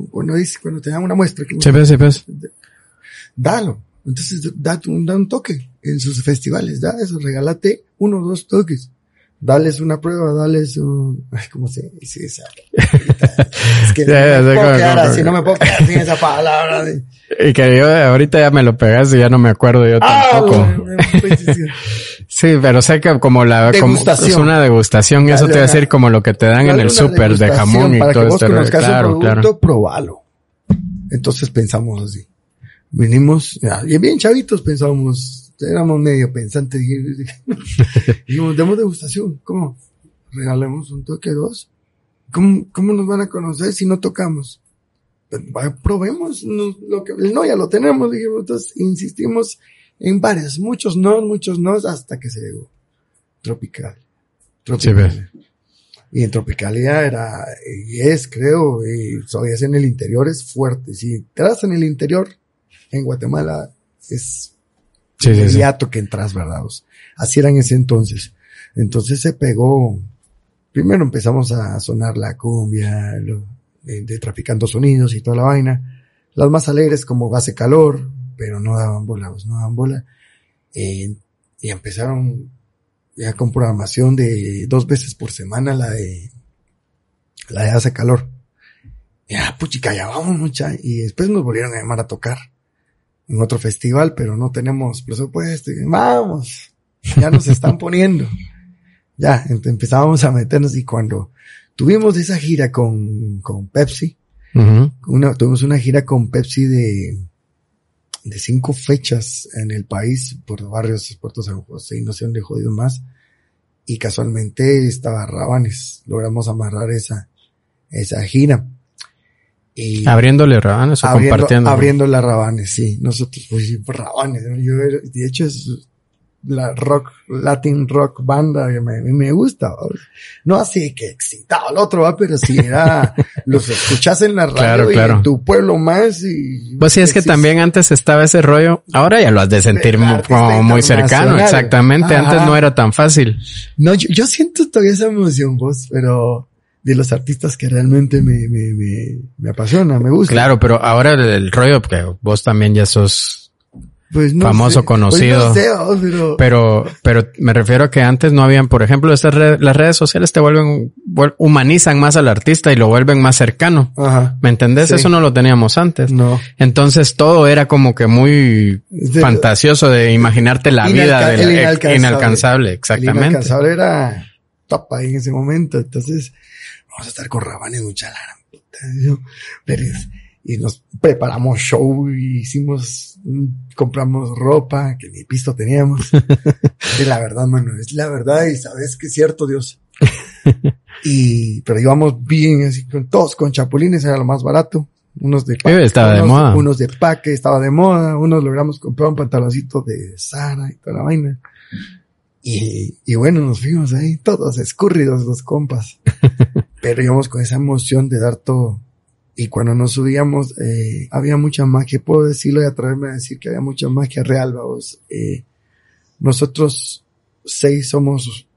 cuando dice, cuando te dan una muestra. Que, Dalo. Entonces, da, da un toque en sus festivales, da eso, regálate uno o dos toques. Dales una prueba, dales un, ay, ¿cómo se dice esa? es que no, me puedo quedar así, no me puedo quedar sin esa palabra. Y que yo ahorita ya me lo pegas y ya no me acuerdo yo ah, tampoco. sí, pero sé que como la, como es una degustación, y eso te va a decir como lo que te dan en el súper de jamón y todo esto. Claro, un producto, claro. probalo. Entonces pensamos así venimos, y bien chavitos pensábamos, éramos medio pensantes, dijimos, demos degustación, ¿cómo? Regalemos un toque dos. ¿Cómo, ¿Cómo nos van a conocer si no tocamos? Pues, probemos lo que, no, ya lo tenemos, dijimos, entonces insistimos en varios, muchos no, muchos no, hasta que se llegó. Tropical. Tropical. y en Tropicalia era, y es, creo, y todavía es en el interior, es fuerte. Si entras en el interior, en Guatemala es inmediato que entras, ¿verdad? Así era en ese entonces. Entonces se pegó, primero empezamos a sonar la cumbia, de, traficando sonidos y toda la vaina. Las más alegres como base calor, pero no daban bola, pues, no daban bola. Eh, y empezaron ya con programación de dos veces por semana la de, la de hace calor. Ya, puchica, ya vamos mucha. Y después nos volvieron a llamar a tocar en otro festival, pero no tenemos presupuesto. vamos, ya nos están poniendo. Ya, empezábamos a meternos y cuando tuvimos esa gira con, con Pepsi, una, tuvimos una gira con Pepsi de, de cinco fechas en el país, por barrios, Puerto San José y no sé dónde jodido más. Y casualmente estaba Rabanes. Logramos amarrar esa, esa gira. Abriéndole rabanes o compartiendo. Abriéndole rabanes, sí. Nosotros, pues, rabanes. Yo, de hecho, es, la rock, Latin rock banda, me, me gusta. No así que excitado al otro, ¿va? pero si era, los escuchas en la radio y en tu pueblo más y... Pues sí, es que también antes estaba ese rollo, ahora ya lo has de sentir como muy cercano, exactamente, antes no era tan fácil. No, yo, yo siento todavía esa emoción, vos, pero de los artistas que realmente me, me, me, me apasiona, me gusta. Claro, pero ahora el, rollo, porque vos también ya sos pues famoso, conocido. Pues no sé, pero... pero... pero, me refiero a que antes no habían, por ejemplo, estas las redes sociales te vuelven, humanizan más al artista y lo vuelven más cercano. Ajá. ¿Me entendés? Eso no lo teníamos antes. No. Entonces todo era como que muy fantasioso de imaginarte la vida del inalcanzable. inalcanzable. Exactamente. El inalcanzable era top ahí en ese momento. Entonces, vamos a estar con Rabán y puta. Pero, y nos preparamos show y hicimos, compramos ropa que ni pisto teníamos. es la verdad, mano, es la verdad y sabes que es cierto, Dios. y, pero íbamos bien, así, con todos con chapulines, era lo más barato. Unos de paque, estaba unos, de moda. Unos de paque, estaba de moda. Unos logramos comprar un pantaloncito de Sara y toda la vaina. Y, y bueno, nos fuimos ahí, todos escurridos los compas. Pero íbamos con esa emoción de dar todo. Y cuando nos subíamos, eh, había mucha magia, puedo decirlo y atreverme a decir que había mucha magia real, vamos. Eh, nosotros seis somos,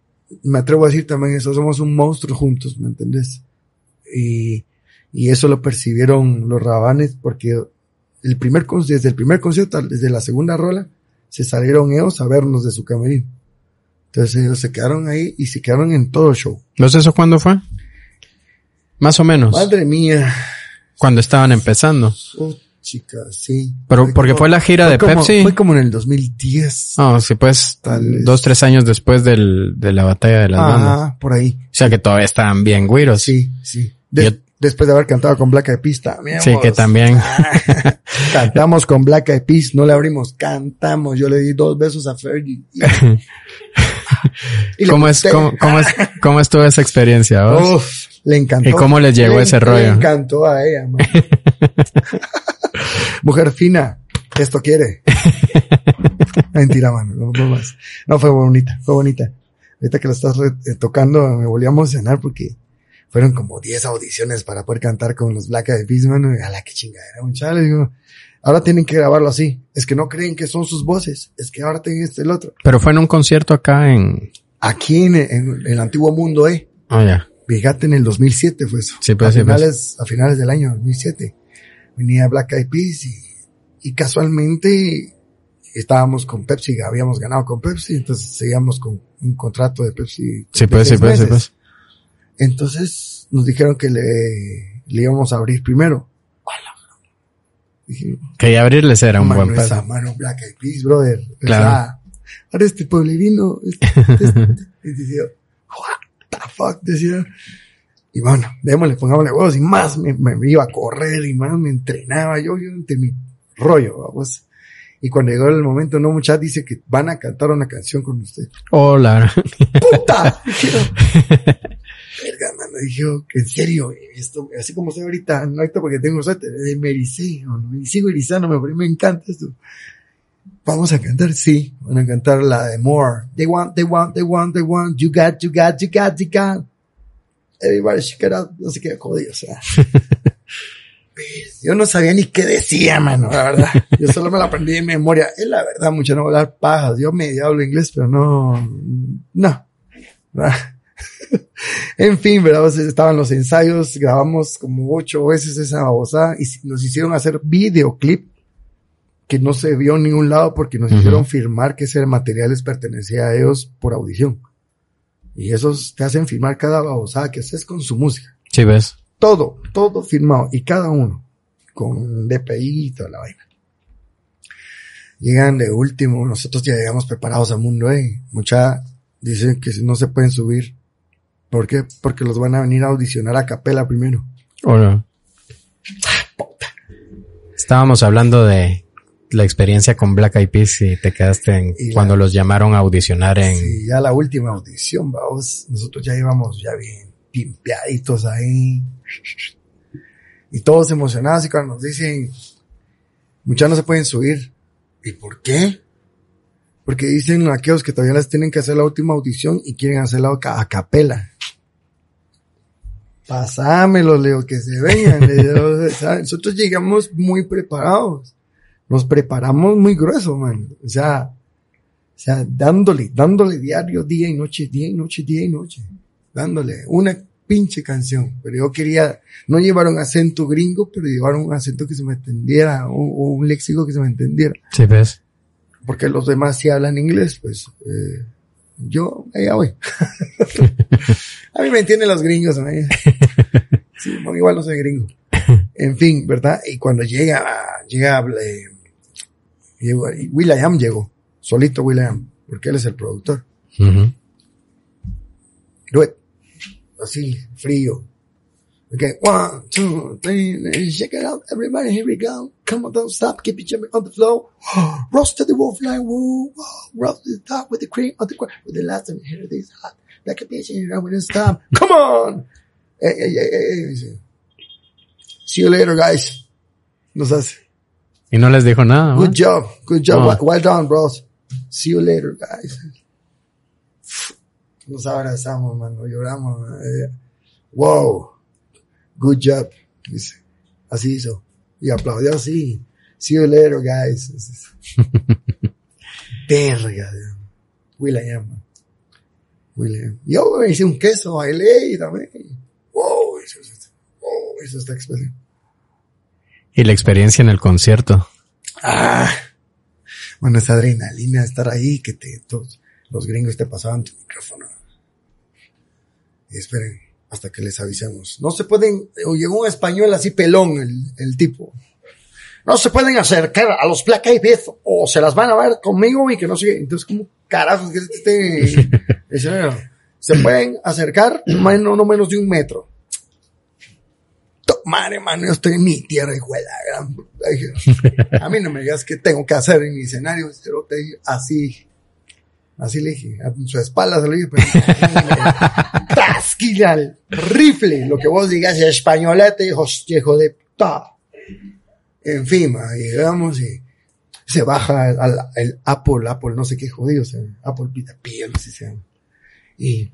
me atrevo a decir también eso, somos un monstruo juntos, ¿me entendés? Y, y eso lo percibieron los rabanes porque el primer, desde el primer concierto, desde la segunda rola, se salieron ellos a vernos de su camerino. Entonces ellos se quedaron ahí y se quedaron en todo el show. ¿No sé eso cuándo fue? Más o menos. Madre mía. Cuando estaban empezando. Oh, chica, sí. Pero porque fue la gira de Pepsi. Fue como en el 2010. Oh, sí, pues dos, tres años después del, de la batalla de las ah, por ahí. O sea que todavía estaban bien güiros. Sí, sí. después de haber cantado con Black Eyed Peas también. Sí, que también. cantamos con Black Eyed Peas, no le abrimos, cantamos. Yo le di dos besos a Fergie. ¿Cómo, es, cómo, cómo, es, ¿Cómo estuvo esa experiencia? Uf, le encantó. ¿Y cómo les llegó ese rollo? Le encantó a ella, Mujer fina, esto quiere. Mentira, mano, no, no, más. no fue bonita, fue bonita. Ahorita que la estás eh, tocando me volví a emocionar porque fueron como 10 audiciones para poder cantar con los Black Eyed Peas, mano. Y a la que chingadera, un chale, digo. Ahora tienen que grabarlo así. Es que no creen que son sus voces. Es que ahora tienen este el otro. Pero fue en un concierto acá en... Aquí en, el antiguo mundo, eh. Ah, ya. Fíjate, en el 2007 fue eso. Sí, pues, a, sí, pues. finales, a finales del año 2007. Venía Black Eyed Peas y, y casualmente estábamos con Pepsi, habíamos ganado con Pepsi, entonces seguíamos con un contrato de Pepsi. Sí, pues, sí, pues, sí, pues. Entonces nos dijeron que le, le íbamos a abrir primero que abrirles era un buen paso. Esa mano Black Eyed Peas, brother. Claro. ahora este pueblerino, este, este, decía, what the fuck, decía. Y bueno, démosle, pongámosle huevos y más me, me, iba a correr y más me entrenaba yo, yo entre mi rollo, vamos. Y cuando llegó el momento, no, muchachos, dice que van a cantar una canción con usted. Hola. ¡Puta! verga, mano. Dije, en serio, esto, así como estoy ahorita, no esto porque tengo suerte, me ericé, no, me sigo erizándome, pero me encanta esto. Vamos a cantar, sí, van a cantar la de More. They want, they want, they want, they want, you got, you got, you got, you got. Everybody shake it out, no sé qué jodido, o sea. yo no sabía ni qué decía, mano, la verdad. Yo solo me la aprendí de memoria. Es la verdad, mucho no hablar pajas. Yo medio hablo inglés, pero no, no. en fin, ¿verdad? estaban los ensayos, grabamos como ocho veces esa babosada y nos hicieron hacer videoclip que no se vio en ningún lado porque nos hicieron firmar que ese material les pertenecía a ellos por audición. Y esos te hacen firmar cada babosada que haces con su música. Sí, ves. Todo, todo firmado y cada uno con DPI y toda la vaina. Llegan de último, nosotros ya llegamos preparados al mundo, eh. Mucha dicen que no se pueden subir ¿Por qué? Porque los van a venir a audicionar a capela primero. Hola. Estábamos hablando de la experiencia con Black Eyed Peas y te quedaste en cuando los llamaron a audicionar en... Sí, ya la última audición, vamos. Nosotros ya íbamos ya bien pimpeaditos ahí. Y todos emocionados y cuando nos dicen, muchas no se pueden subir. ¿Y por qué? Porque dicen aquellos que todavía les tienen que hacer la última audición y quieren hacerla a capela. Pasámelo, Leo, que se vengan. Nosotros llegamos muy preparados. Nos preparamos muy grueso, man. O sea, o sea, dándole, dándole diario, día y noche, día y noche, día y noche. Dándole una pinche canción. Pero yo quería, no llevar un acento gringo, pero llevar un acento que se me entendiera, o, un léxico que se me entendiera. Sí, ves. Porque los demás sí hablan inglés, pues, eh, yo, allá voy. a mí me entienden los gringos, Sí, igual no soy gringo. En fin, ¿verdad? Y cuando llega, llega, eh, Will.i.am llegó, solito Will.i.am, porque él es el productor. Uh Así, frío. Okay, one, two, three, check it out, everybody, here we go. Come on, don't stop, keep it jumping on the floor. Roast the wolf like woo, roast the top with the cream on the ground. With the last time, here it is hot. Like a bitch, and you're not stop. Come on! Hey, hey, hey, hey. See you later, guys. Nos hace. Y no les dijo nada. Good job. Good job. Oh. Well, done, bros. See you later, guys. Nos abrazamos, mano. Lloramos. Eh. Wow. Good job. Dice. Así hizo. Y aplaudió así. See you later, guys. Verga. William. William. Yo hice un queso, bailé y también. Wow, eso, wow, eso está expresión. Y la experiencia en el concierto. Ah, bueno, esa adrenalina, estar ahí, que te, todos los gringos te pasaban tu micrófono. Y esperen hasta que les avisemos. No se pueden, o llegó un español así pelón, el, el tipo. No se pueden acercar a los Black Eyed o se las van a ver conmigo y que no sé Entonces, como carajos que este, se pueden acercar menos, no menos de un metro. Madre, mano, yo estoy en mi tierra, hijo de A mí no me digas qué tengo que hacer en mi escenario, pero te así, así le dije, a su espalda se lo dije, pero, tasquilla, rifle, lo que vos digas españolete, hijo, hijo de puta. En fin, llegamos y se baja el, Apple, Apple, no sé qué jodido, Apple Pita no sé si se Y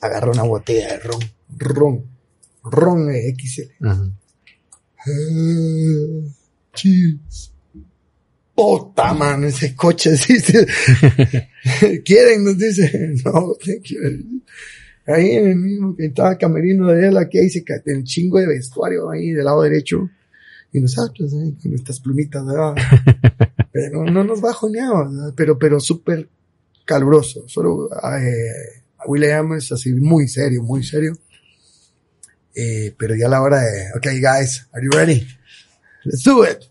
agarra una botella de ron, ron Ron XL. Uh cheers. Puta, man, ese coche, dice. ¿Quieren? Nos dice. No, Ahí en el mismo que estaba camerino de él, aquí hay un chingo de vestuario ahí del lado derecho. Y nosotros, ahí, con estas plumitas, ¿verdad? pero no nos bajoneaba, pero, pero súper caluroso. Solo, eh, William es así muy serio, muy serio. Eh, pero ya a la hora de, okay guys, are you ready? Let's do it.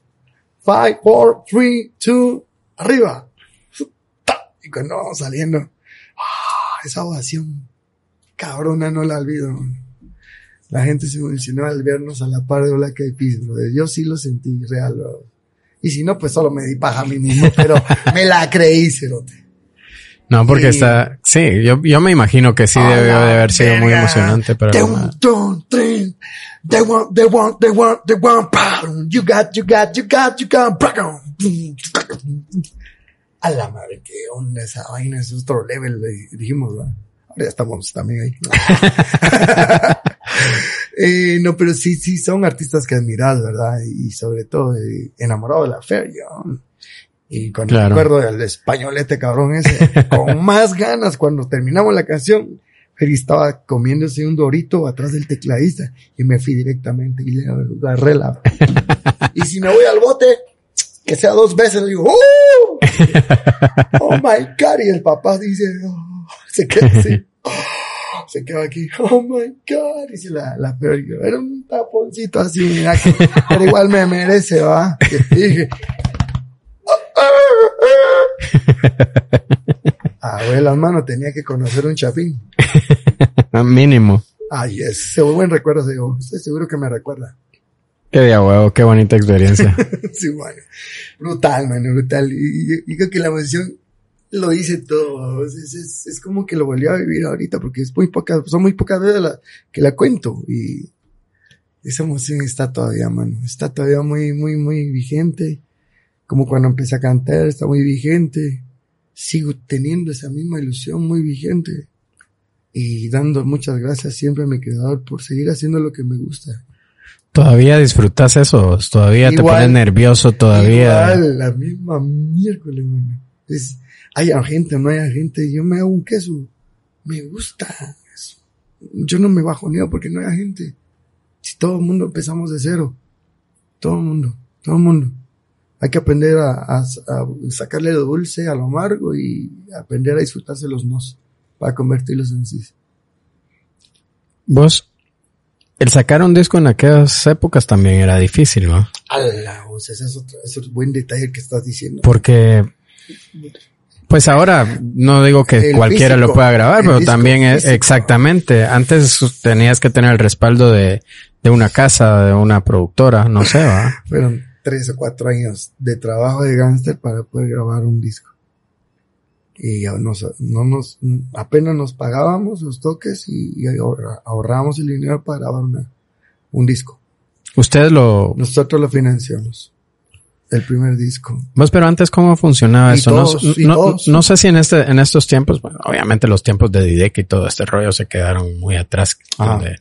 Five, four, three, two, arriba. Y cuando vamos saliendo, ah, esa ovación cabrona no la olvido. La gente se emocionó al vernos a la par de Black Eyed Peas, Yo sí lo sentí real, Y si no, pues solo me di paja a mí mismo, pero me la creí, cerote. No, porque está, sí, yo, yo me imagino que sí debe de haber sido muy emocionante, pero. They want, they want, they want, they want, you got, you got, you got, you got, a la madre, qué onda esa vaina, es otro level, dijimos, ¿verdad? Ahora ya estamos también ahí. eh, no, pero sí, sí, son artistas que admiras, ¿verdad? Y sobre todo eh, enamorado de la feria. Y cuando me acuerdo del españolete cabrón ese, con más ganas cuando terminamos la canción, Feri estaba comiéndose un dorito atrás del tecladista y me fui directamente y le agarré la... y si me voy al bote, que sea dos veces, le digo, ¡Oh! oh my God, y el papá dice, oh", se queda así, oh", se queda aquí, oh my God, dice la, la era un taponcito así, pero igual me merece, va, que dije, a ver, las manos tenía que conocer un chapín. Mínimo. Ay, ese buen recuerdo, digo, estoy seguro que me recuerda. Qué día huevo, qué bonita experiencia. sí, bueno. Brutal, man, brutal. Y, creo que la emoción lo dice todo. Es, es, como que lo volví a vivir ahorita porque es muy poca, son muy pocas veces la, que la cuento y esa emoción está todavía, mano. Está todavía muy, muy, muy vigente como cuando empecé a cantar, está muy vigente. Sigo teniendo esa misma ilusión muy vigente y dando muchas gracias siempre a mi creador por seguir haciendo lo que me gusta. ¿Todavía disfrutas eso? ¿Todavía te pones nervioso? ¿Todavía? Igual, la misma miércoles, Es, haya gente no haya gente, yo me hago un queso. Me gusta. Eso. Yo no me bajo ni porque no haya gente. Si todo el mundo empezamos de cero. Todo el mundo. Todo el mundo. Hay que aprender a, a, sacarle lo dulce a lo amargo y aprender a disfrutarse los nos para convertirlos en sí. Vos, el sacar un disco en aquellas épocas también era difícil, ¿no? Ala, o sea, ese es otro, ese es un buen detalle que estás diciendo. Porque, pues ahora, no digo que cualquiera lo pueda grabar, pero también es, exactamente, antes tenías que tener el respaldo de, de una casa, de una productora, no sé, ¿va? tres o cuatro años de trabajo de gangster para poder grabar un disco y nos, no nos, apenas nos pagábamos los toques y, ahorrábamos el dinero para grabar una, un disco. Ustedes lo... Nosotros lo financiamos. El primer disco. Pues, pero antes, ¿cómo funcionaba eso? no, no, sé si en este, en estos tiempos, bueno, obviamente los tiempos de Didek y todo este rollo se quedaron muy atrás, donde,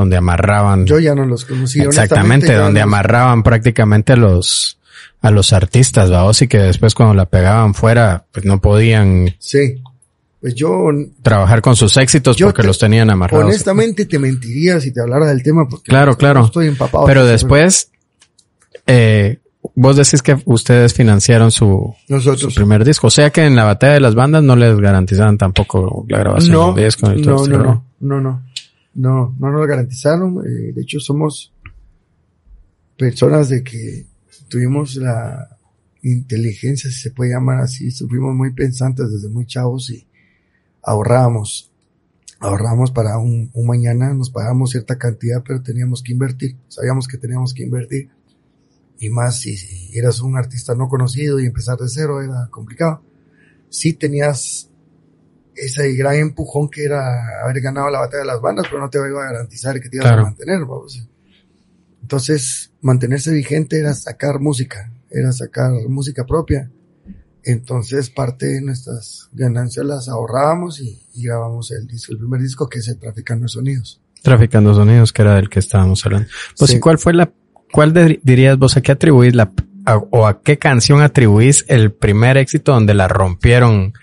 donde amarraban. Yo ya no los conocí. Exactamente, donde amarraban prácticamente los, a los artistas, vamos, y que después cuando la pegaban fuera, pues no podían. Sí. Pues yo. Trabajar con sus éxitos porque los tenían amarrados. Honestamente te mentiría si te hablara del tema porque. Claro, claro. estoy empapado. Pero después, eh, vos decís que ustedes financiaron su, su primer disco. O sea que en la batalla de las bandas no les garantizaban tampoco la grabación no, del disco. No, no, no, no, no, no, no, nos garantizaron. Eh, de hecho, somos personas de que tuvimos la inteligencia, si se puede llamar así, fuimos muy pensantes desde muy chavos y ahorrábamos, ahorramos para un, mañana, nos pagamos cierta cantidad, pero teníamos que invertir, sabíamos que teníamos que invertir. Y más si, eras un artista no conocido y empezar de cero era complicado. Sí tenías ese gran empujón que era haber ganado la batalla de las bandas, pero no te iba a garantizar que te ibas a mantener. Vamos. Entonces, mantenerse vigente era sacar música, era sacar música propia. Entonces, parte de nuestras ganancias las ahorrábamos y, grabamos el disco, el primer disco que es el Traficando Sonidos. Traficando Sonidos, que era del que estábamos hablando. Pues, ¿y cuál fue la, cuál dirías vos a qué atribuís la, o a qué canción atribuís el primer éxito donde la rompieron,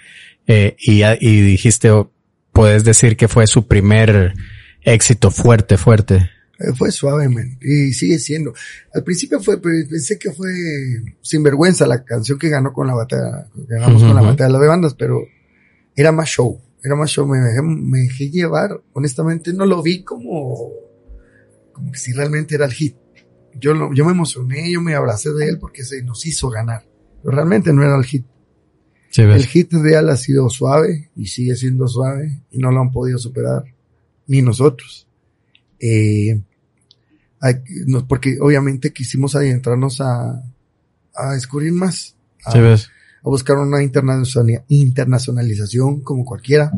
eh, y, y dijiste, puedes decir que fue su primer éxito fuerte, fuerte? Eh, fue suave, man. Y sigue siendo. Al principio fue, pensé que fue Sinvergüenza la canción que ganó con la batalla, ganamos con la batalla de bandas, pero era más show. Era más show. Me dejé, me dejé llevar. Honestamente, no lo vi como, como que si realmente era el hit. Yo lo, yo me emocioné, yo me abracé de él porque se nos hizo ganar. Pero realmente no era el hit. El hit real ha sido suave y sigue siendo suave y no lo han podido superar. Ni nosotros. Eh, porque obviamente quisimos adentrarnos a, a descubrir más, a, buscar una internacionalización como cualquiera.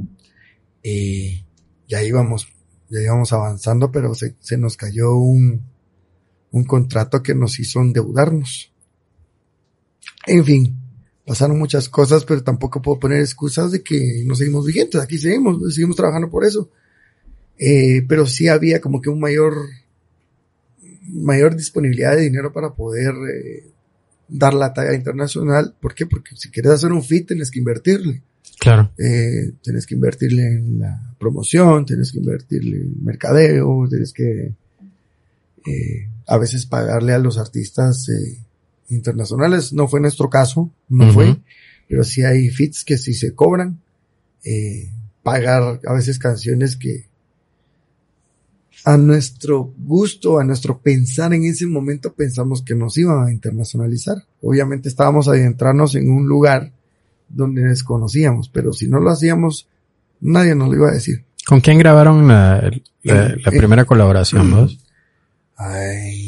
Eh, ya íbamos, ya íbamos avanzando, pero se, se nos cayó un, un contrato que nos hizo endeudarnos. En fin, pasaron muchas cosas, pero tampoco puedo poner excusas de que no seguimos vigentes. Aquí seguimos, seguimos trabajando por eso. Eh, pero sí había como que un mayor mayor disponibilidad de dinero para poder eh, dar la talla internacional. ¿Por qué? Porque si quieres hacer un fit tienes que invertirle. Claro. Eh, tienes que invertirle en la promoción, tienes que invertirle en mercadeo, tienes que eh, a veces pagarle a los artistas eh, internacionales. No fue nuestro caso, no fue, pero sí hay fits que si se cobran, eh, pagar a veces canciones que a nuestro gusto, a nuestro pensar en ese momento pensamos que nos iban a internacionalizar. Obviamente estábamos adentrarnos en un lugar donde desconocíamos, pero si no lo hacíamos, nadie nos lo iba a decir. ¿Con quién grabaron la, primera colaboración, vos? Ay,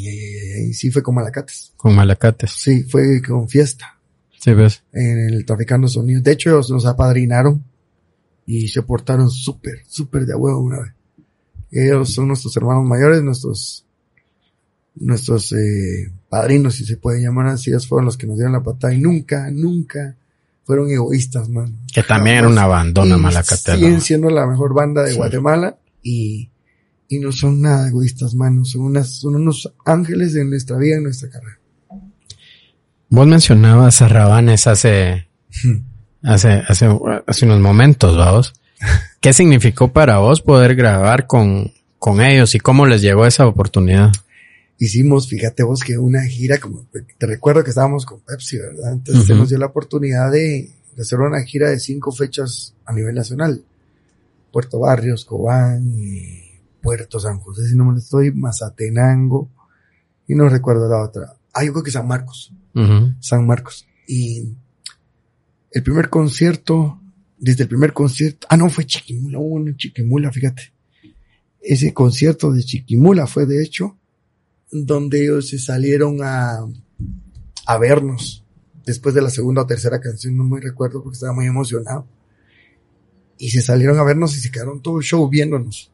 ay, sí fue con Malacates. Con Malacates. Sí, fue con Fiesta. Sí, ves. En el Traficando Sonidos. De hecho, nos apadrinaron y se portaron súper, súper de huevo una vez. Ellos son nuestros hermanos mayores, nuestros, nuestros eh, padrinos, si se puede llamar así. Ellos fueron los que nos dieron la patada y nunca, nunca fueron egoístas, mano. Que también era una bandona malacatela. Siguen siendo la mejor banda de Guatemala y, y no son nada egoístas, mano. Son unas, son unos ángeles de nuestra vida, en nuestra carrera. Vos mencionabas a Rabanes hace, hace, hace, hace unos momentos, vamos. ¿Qué significó para vos poder grabar con, con ellos y cómo les llegó esa oportunidad? Hicimos, fíjate vos, que una gira, como te recuerdo que estábamos con Pepsi, ¿verdad? Entonces se nos dio la oportunidad de, de, hacer una gira de cinco fechas a nivel nacional. Puerto Barrios, Cobán, y Puerto San José, si no me estoy, Mazatenango, y no recuerdo la otra. Ah, yo creo que San Marcos. Uh -huh. San Marcos. Y el primer concierto, desde el primer concierto, ah, no, fue Chiquimula, bueno, Chiquimula, fíjate. Ese concierto de Chiquimula fue, de hecho, donde ellos se salieron a, a vernos después de la segunda o tercera canción, no me recuerdo porque estaba muy emocionado. Y se salieron a vernos y se quedaron todo el show viéndonos.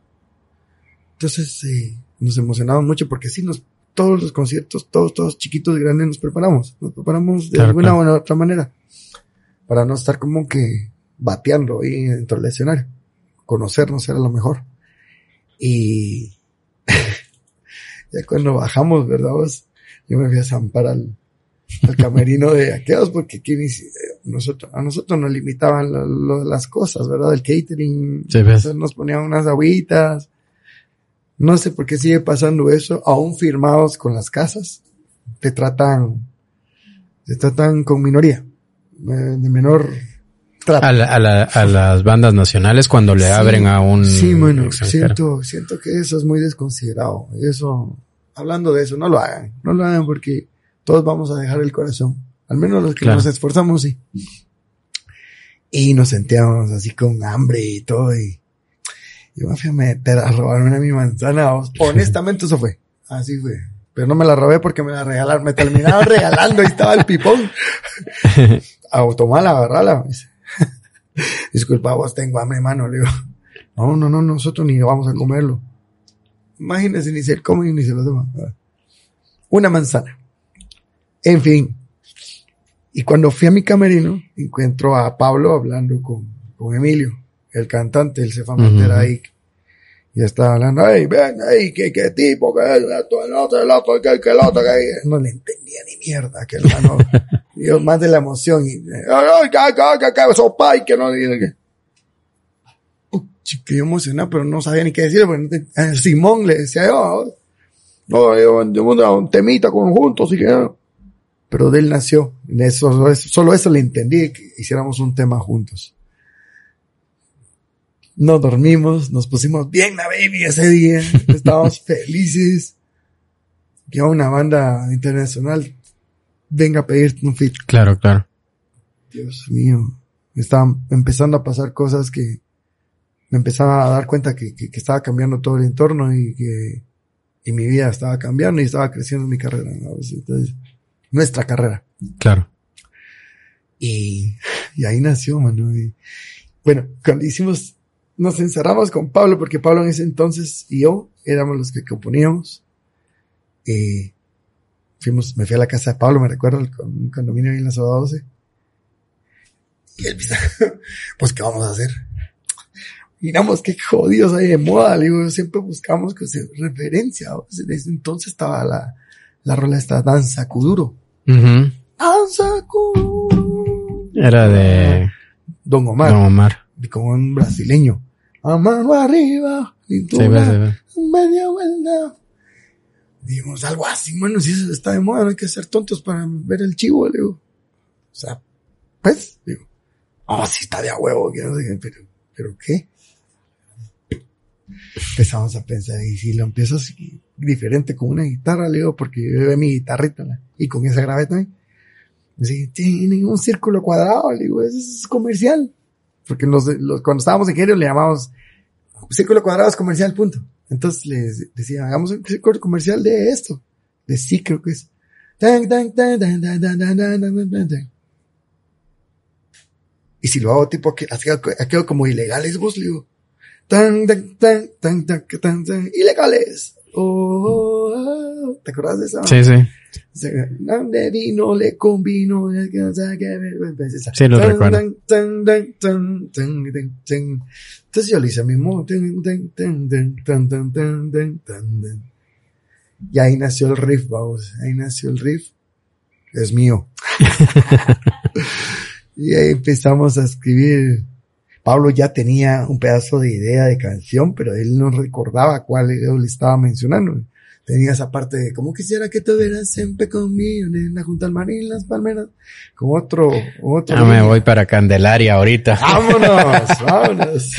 Entonces, eh, nos emocionamos mucho porque sí, nos, todos los conciertos, todos, todos chiquitos y grandes nos preparamos. Nos preparamos de claro, alguna claro. u otra manera. Para no estar como que bateando ahí dentro del escenario. Conocernos era lo mejor. Y ya cuando bajamos, ¿verdad? Vos? Yo me fui a zampar al, al camerino de aquellos porque aquí nosotros, a nosotros nos limitaban lo, lo, las cosas, ¿verdad? El catering. Sí, nos ponían unas agüitas. No sé por qué sigue pasando eso, aún firmados con las casas, te tratan, te tratan con minoría, de menor trato. A, la, a, la, a las bandas nacionales cuando le Sí, abren a un Sí, bueno, extranjero. siento, siento que eso es muy desconsiderado. Eso, hablando de eso, no lo hagan, no lo hagan porque todos vamos a dejar el corazón. Al menos los que Claro. nos esforzamos, sí. Y nos sentíamos así con hambre y todo y yo me fui a meter a mi manzana. Honestamente eso fue. Así fue. Pero no me la robé porque me la regalaron. Me terminaron regalando y estaba el pipón. A tomala, agarrala. Disculpa, vos tengo hambre, mano. Le digo, no, no, no, nosotros ni vamos a comerlo. Imagínense, ni se comen ni se lo toman. Una manzana. En fin. Y cuando fui a mi camerino, encuentro a Pablo hablando con, con Emilio, el cantante, él se fue a meter Ujú. ahí. Y estaba hablando, hey, ven, hey, qué, qué tipo, que es esto, el otro, el otro, que, que el otro, que no le entendía ni mierda, que hermano, yo más de la emoción, y, ay, que, que, que, que, sopa, y que no, que, que yo emocionado, pero no sabía ni qué decir, porque no Simón le decía yo, no, yo, un temita conjunto, así que, no. pero de él nació, eso, eso, solo eso le entendí, que hiciéramos un tema juntos. No dormimos, nos pusimos bien la baby ese día, estábamos felices. Que una banda internacional venga a pedirte un feat. Claro, claro. Dios mío, estaban empezando a pasar cosas que me empezaba a dar cuenta que, que, que estaba cambiando todo el entorno y que y mi vida estaba cambiando y estaba creciendo mi carrera. ¿no? Entonces, nuestra carrera. Claro. Y, y ahí nació, mano. Y, bueno, cuando hicimos, nos encerramos con Pablo, porque Pablo en ese entonces y yo éramos los que componíamos. Y fuimos, me fui a la casa de Pablo, me recuerdo, con- un condominio ahí en la Soda 12. Y él dice, pues, ¿qué vamos a hacer? Miramos qué jodidos hay de moda, le digo, siempre buscamos que se referencia. Desde entonces estaba la, la rola esta danza kuduro. Ujú. Danza kuduro. Era de Don Omar, Don Omar. y como un brasileño. A mano arriba, cintura, media vuelta. Dijimos algo así, mano, si eso está de moda, no hay que ser tontos para ver el chivo, le digo. O sea, pues, digo, oh, sí está de a huevo, pero, pero ¿qué? Empezamos a pensar, y si lo empiezas diferente con una guitarra, le digo, porque yo llevé mi guitarrita, ¿la? y con esa grabé también. Sí, tiene un círculo cuadrado, le digo, eso es comercial. Porque los, los, cuando estábamos en genio le llamamos círculo cuadrados comercial, punto. Entonces les decía, hagamos un círculo comercial de esto. De sí, creo que es. Y si lo hago tipo aquello, aquello como ilegales, vos le digo, tan, tan, tan, tan, tan, tan, ilegales. ¿Te acuerdas de eso? Sí, sí. Donde vino le convino. Sí, lo recuerdo. Entonces yo le hice mismo. Y ahí nació el riff, vamos. Ahí nació el riff. Es mío. y ahí empezamos a escribir. Pablo ya tenía un pedazo de idea de canción, pero él no recordaba cuál le estaba mencionando tenía esa parte de como quisiera que tuvieras siempre conmigo en la junta al mar y las palmeras con otro otro ya me voy para Candelaria ahorita. Vámonos vámonos.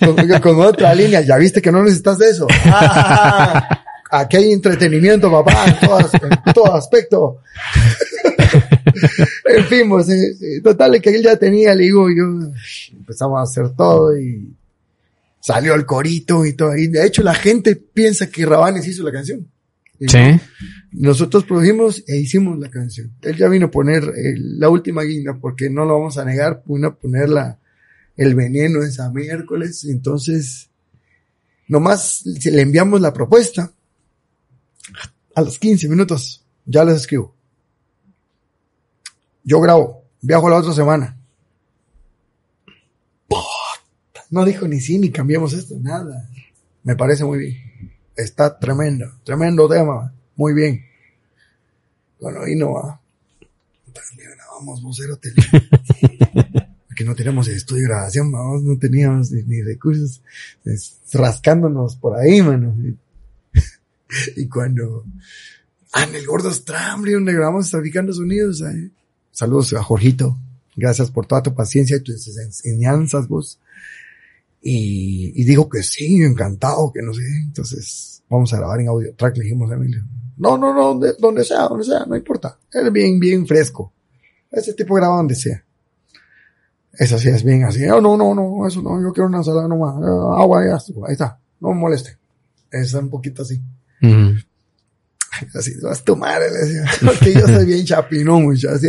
Con, con, otra línea ya viste que no necesitas de eso. Ah, aquí hay entretenimiento papá en, todas, en todo aspecto. En fin pues eh, total que él ya tenía le digo yo empezamos a hacer todo y salió el corito y todo. Y de hecho la gente piensa que Rabanes hizo la canción. Sí. Nosotros produjimos e hicimos la canción. Él ya vino a poner la última guinda porque no lo vamos a negar, vino a poner la, el veneno esa miércoles. Entonces, nomás le enviamos la propuesta. A los 15 minutos ya les escribo. Yo grabo, viajo la otra semana. No dijo ni sí, ni cambiamos esto, nada. Me parece muy bien. Está tremendo, tremendo tema. Muy bien. Bueno, ahí no va. Vamos, vocero Porque no teníamos estudio de grabación, vamos, no teníamos ni, recursos. rascándonos por ahí, mano. y cuando. Ah, en el Gordo Stramble, donde grabamos Traficando Sonidos. ¿eh? Saludos a Jorgito. Gracias por toda tu paciencia y tus enseñanzas, vos. Y, y dijo que sí, encantado, que no sé. Entonces, vamos a grabar en audio track, le dijimos a Emilio. No, no, no, donde, sea, donde sea, no importa. Es bien, bien fresco. Ese tipo graba donde sea. Eso sí es bien así. Oh, no, no, no, eso no, yo quiero una sala nomás. Eh, agua, ya, ahí está. No me moleste. Es un poquito así. Así, vas a tomar, le decía. Porque yo soy bien chapinón, mucho, así.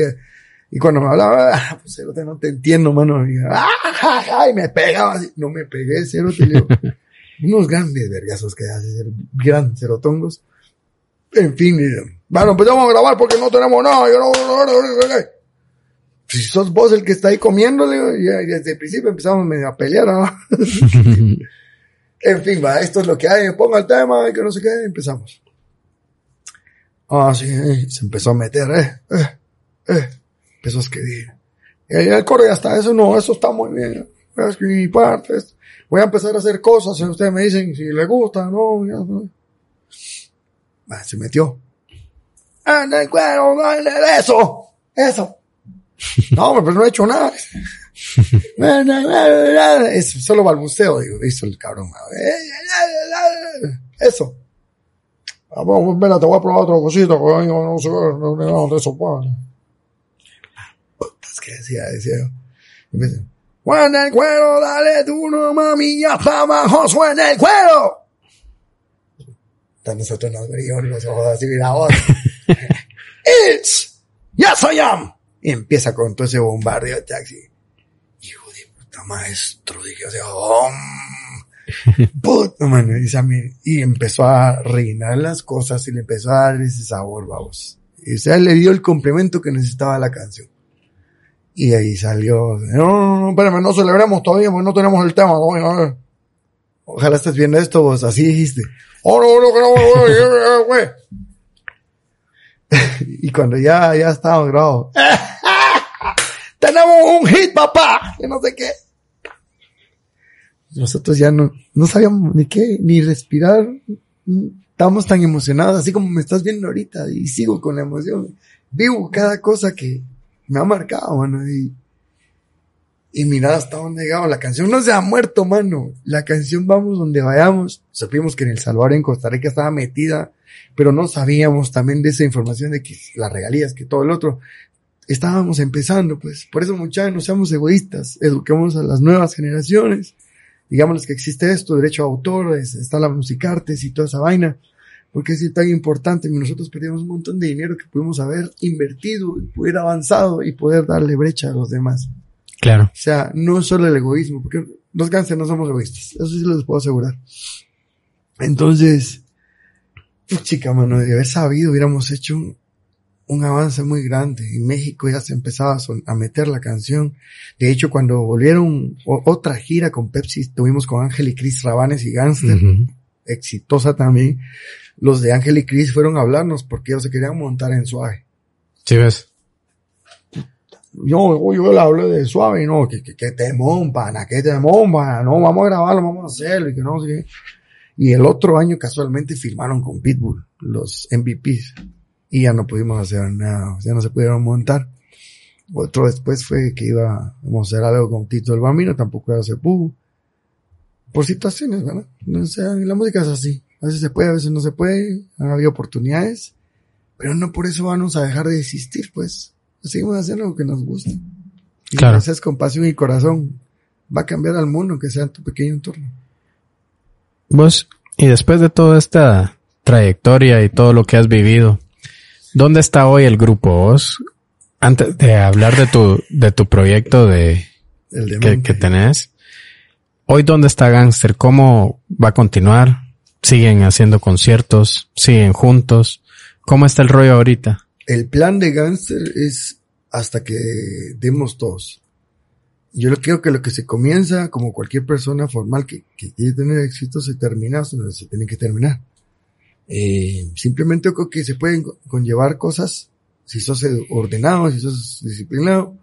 Y cuando me hablaba, ah, pues cerote, no te entiendo, mano. Y, ah, y me pegaba así. No me pegué, cerote. Le digo, unos grandes vergazos que hace ser gran cerotongos. En fin, bueno, pues vamos a grabar porque no tenemos nada. Yo no, no, no, no, Si sos vos el que está ahí comiendo, digo, y desde el principio empezamos medio a pelear, ¿no? en fin, va, esto es lo que hay, ponga el tema y que no sé qué, empezamos. Ah, sí, se empezó a meter, eh, eh, eh empezó a escribir. Y ahí el coro ya está, eso no, eso está muy bien. Voy a escribir partes, voy a empezar a hacer cosas y ustedes me dicen si le gusta, no, ya no. se metió. ¡Anda el cuero, dale eso! ¡Eso! No, pero no he hecho nada. es solo balbuceo, digo, hizo el cabrón. Eso. Vamos, espera, te voy a probar otra cosita, no sé, no, no, no, eso, pues que decía, decía. Empecé, ¡Suena el cuero, dale tú no mami, ya está abajo, suena el cuero. Entonces nosotros nos abrimos los ojos así, mira voz. It's, yes I am. Y empieza con todo ese bombardeo de taxi. Hijo de puta maestro, dije, o sea, oh, puta mano, y, y empezó a reinar las cosas y le empezó a dar ese sabor, vamos. Y o sea, le dio el complemento que necesitaba la canción. Y ahí salió, no, no, no, espérame, no celebremos todavía, no tenemos el tema. Ojalá estés viendo esto, vos, así dijiste. Oh, no, no, no, güey. y cuando ya, ya estábamos grabados. Tenemos un hit, papá. Que no sé qué. Nosotros ya no, no sabíamos ni qué, ni respirar. Estábamos tan emocionados, así como me estás viendo ahorita, y sigo con la emoción. Vivo cada cosa que, me ha marcado, mano. Y, y mira hasta dónde llegado. La canción no se ha muerto, mano. La canción Vamos donde vayamos. Supimos que en El Salvador, en Costa Rica estaba metida, pero no sabíamos también de esa información de que las regalías, que todo el otro. Estábamos empezando, pues. Por eso, muchachos, no seamos egoístas. Eduquemos a las nuevas generaciones. Digámosles que existe esto, derecho a autor, está la musicartes y toda esa vaina porque es tan importante. Nosotros perdimos un montón de dinero que pudimos haber invertido, y avanzado y poder darle brecha a los demás. Claro. O sea, no solo el egoísmo, porque los gánsteres no somos egoístas. Eso sí les puedo asegurar. Entonces, chica, mano, de haber sabido, hubiéramos hecho un avance muy grande. En México ya se empezaba a, meter la canción. De hecho, cuando volvieron otra gira con Pepsi, tuvimos con Ángel y Chris Rabanes y Gangster, exitosa también. Los de Ángel y Chris fueron a hablarnos porque ellos se querían montar en suave. Sí, ves. Yo, yo le hablo de suave y no, que, que, que temón, pana, que temón, pana, no, vamos a grabarlo, vamos a hacerlo y que no sé. Y el otro año casualmente firmaron con Pitbull, los MVPs y ya no pudimos hacer nada, ya no se pudieron montar. Otro después fue que iba a hacer algo con Tito el Bambino, tampoco ya se pudo. Por situaciones, ¿verdad? No sé, la música es así. A veces se puede, a veces no se puede. Han habido oportunidades. Pero no por eso vamos a dejar de existir, pues. Seguimos haciendo lo que nos gusta. Y claro. haces con pasión y corazón. Va a cambiar al mundo, que sea tu pequeño entorno. Vos, y después de toda esta trayectoria y todo lo que has vivido, ¿Dónde está hoy el grupo vos? Antes de hablar de tu, de tu proyecto de, que, que, tenés. Hoy, ¿dónde está Gangster? ¿Cómo va a continuar? ¿Siguen haciendo conciertos? ¿Siguen juntos? ¿Cómo está el rollo ahorita? El plan de Gangster es hasta que demos todos. Yo creo que lo que se comienza, como cualquier persona formal que, que quiere tener éxito, se termina donde se tiene que terminar. Eh, simplemente creo que se pueden conllevar cosas, si sos ordenado, si sos disciplinado,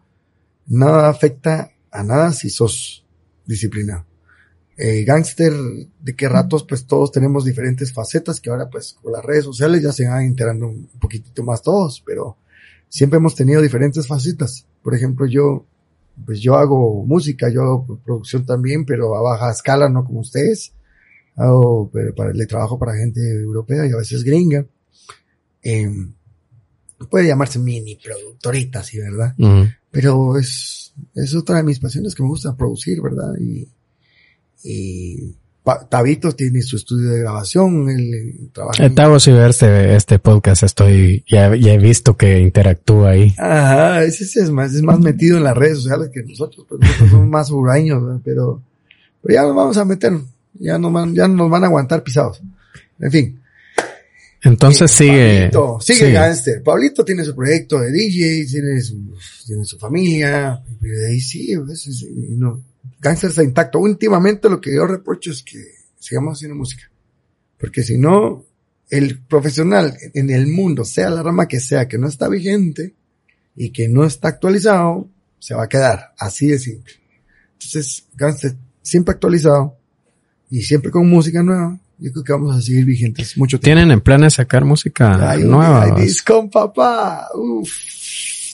nada afecta a nada si sos disciplinado. Eh, gangster, de qué ratos pues todos tenemos diferentes facetas que ahora pues con las redes sociales ya se van enterando un poquitito más todos, pero siempre hemos tenido diferentes facetas. Por ejemplo, yo, pues yo hago música, yo hago producción también, pero a baja escala, no como ustedes hago, pero para, le trabajo para gente europea y a veces gringa. Eh, puede llamarse mini productorita, sí, ¿verdad? Pero es, es otra de mis pasiones que me gusta producir, ¿verdad? Y, y Tabito tiene su estudio de grabación, él trabaja. Tavo, si ver este, este podcast, estoy, ya, ya he visto que interactúa ahí. Ajá, ese, es más, es más metido en las redes sociales que nosotros, pues nosotros somos más huraños, pero, pero ya nos vamos a meter ya, no, ya nos van a aguantar pisados. En fin. Entonces sigue. Pablito, sigue, Gangster. Pablito tiene su proyecto de DJ, tiene su, tiene su familia. Y ahí sí, no. Gangster está intacto. Últimamente lo que yo reprocho es que sigamos haciendo música. Porque si no, el profesional en el mundo, sea la rama que sea, que no está vigente y que no está actualizado, se va a quedar. Así de simple. Entonces, Gangster siempre actualizado, y siempre con música nueva, yo creo que vamos a seguir vigentes mucho tiempo. ¿Tienen en planes sacar música Ay, nueva? Ay, con papá. Uf,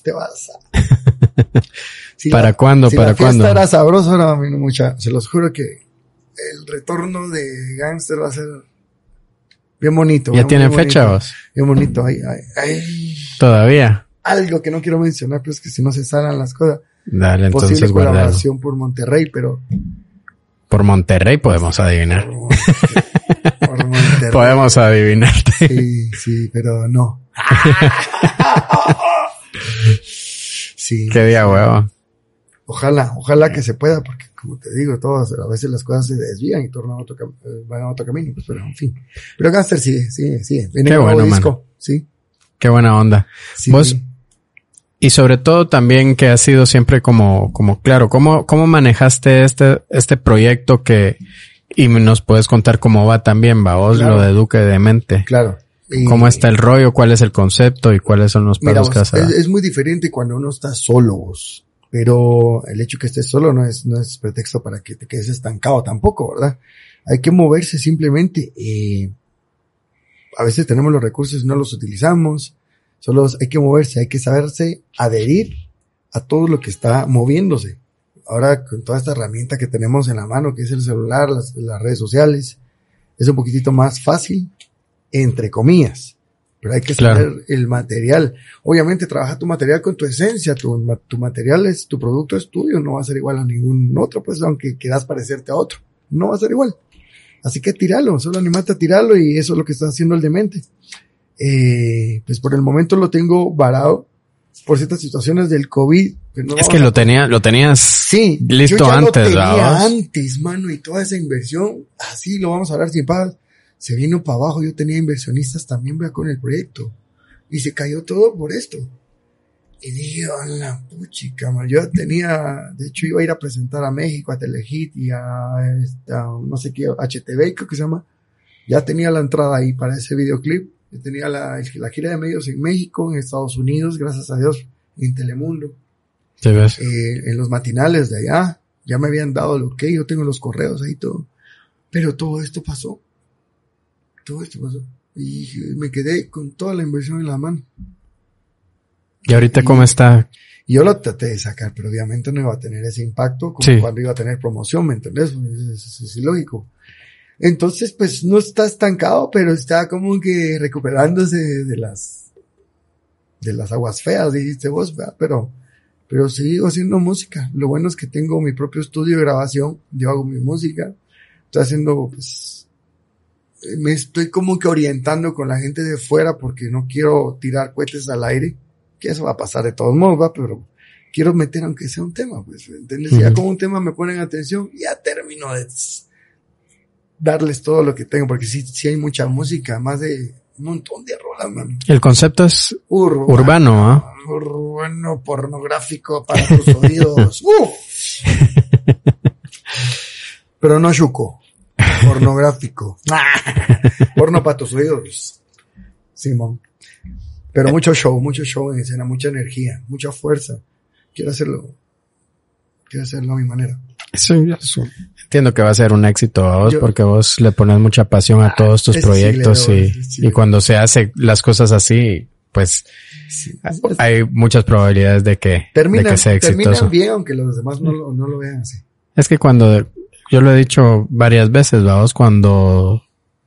te vas a... ¿Para cuándo? Si ¿Para la cuándo? era sabroso, no mucha. Se los juro que el retorno de Gangster va a ser bien bonito. ¿Ya tienen fecha vos? Bien bonito. Ay, ay, ay. ¿Todavía? Algo que no quiero mencionar, pero es que si no se salen las cosas. Dale, entonces Posible colaboración por Monterrey, pero por Monterrey podemos adivinar. Por Monterrey. podemos adivinar. Sí, sí, pero no. sí. Qué día huevo. Ojalá, ojalá que se pueda, porque como te digo, todas, a veces las cosas se desvían y tornan a otro, eh, van a otro camino, pues, pero en fin. Pero Gangster sigue, sigue, sigue. Viene Qué bueno, disco, sí. Qué buena onda. Sí, Vos, y sobre todo también que ha sido siempre como, como claro, ¿cómo, cómo manejaste este, este proyecto que, y nos puedes contar cómo va también, va vos lo de Duque de Mente? Claro. ¿Cómo está el rollo? ¿Cuál es el concepto? ¿Y cuáles son los pasos que has es, es muy diferente cuando uno está solo vos. Pero el hecho que estés solo no es, no es pretexto para que te quedes estancado tampoco, ¿verdad? Hay que moverse simplemente. Eh, a veces tenemos los recursos y no los utilizamos. Solo hay que moverse, hay que saberse adherir a todo lo que está moviéndose. Ahora con toda esta herramienta que tenemos en la mano, que es el celular, las, redes sociales, es un poquitito más fácil, entre comillas. Pero hay que saber el material. Obviamente trabaja tu material con tu esencia, tu, tu material es, tu producto es tuyo, no va a ser igual a ningún otro, pues aunque quieras parecerte a otro, no va a ser igual. Así que tiralo, solo animate a tirarlo y eso es lo que está haciendo el demente eh, pues por el momento lo tengo varado por ciertas situaciones del COVID. es que lo tenía, lo tenías sí, listo yo ya antes, lo tenía antes, mano, y toda esa inversión, así lo vamos a hablar sin paz, se vino para abajo, yo tenía inversionistas también, con el proyecto. Y se cayó todo por esto. Y dije, a la puchica. Yo tenía, de hecho iba a ir a presentar a México, a Telehit y a, esta, no sé qué, HTV creo que se llama. Ya tenía la entrada ahí para ese videoclip. Yo tenía la, la gira de medios en México, en Estados Unidos, gracias a Dios, en Telemundo. ¿Te ves? Eh, en los matinales de allá. Ya me habían dado lo que yo tengo los correos ahí todo. Pero todo esto pasó. Todo esto pasó. Y me quedé con toda la inversión en la mano. ¿Y ahorita cómo está? Y yo lo traté de sacar, pero obviamente no iba a tener ese impacto como Sí. cuando iba a tener promoción, ¿me entendés? Pues, Es, es- es ilógico. Entonces, pues no está estancado, pero está como que recuperándose de las, de las aguas feas, dijiste vos, ¿verdad? pero, pero sigo haciendo música. Lo bueno es que tengo mi propio estudio de grabación, yo hago mi música, estoy haciendo, pues, me estoy como que orientando con la gente de fuera porque no quiero tirar cohetes al aire, que eso va a pasar de todos modos, va, pero quiero meter aunque sea un tema, pues, ¿entiendes? Ya como un tema me ponen atención, ya termino de darles todo lo que tengo, porque sí, sí hay mucha música, más de un montón de rolas, man. El concepto es Urbano, urbano, ¿ah? urbano pornográfico para tus oídos. Pero no chuco. Pornográfico. Porno para tus oídos. Simón. Pero mucho show, mucho show en escena, mucha energía, mucha fuerza. Quiero hacerlo. Quiero hacerlo a mi manera. Sí, eso. Entiendo que va a ser un éxito a vos Yo- porque vos le pones mucha pasión a todos tus sí proyectos doy, y, y cuando se hace las cosas así, pues Sí. hay muchas probabilidades de que, de Termina, que sea exitoso. terminan bien, aunque los demás no lo, no lo vean así. Es que cuando, yo lo he dicho varias veces, vamos, cuando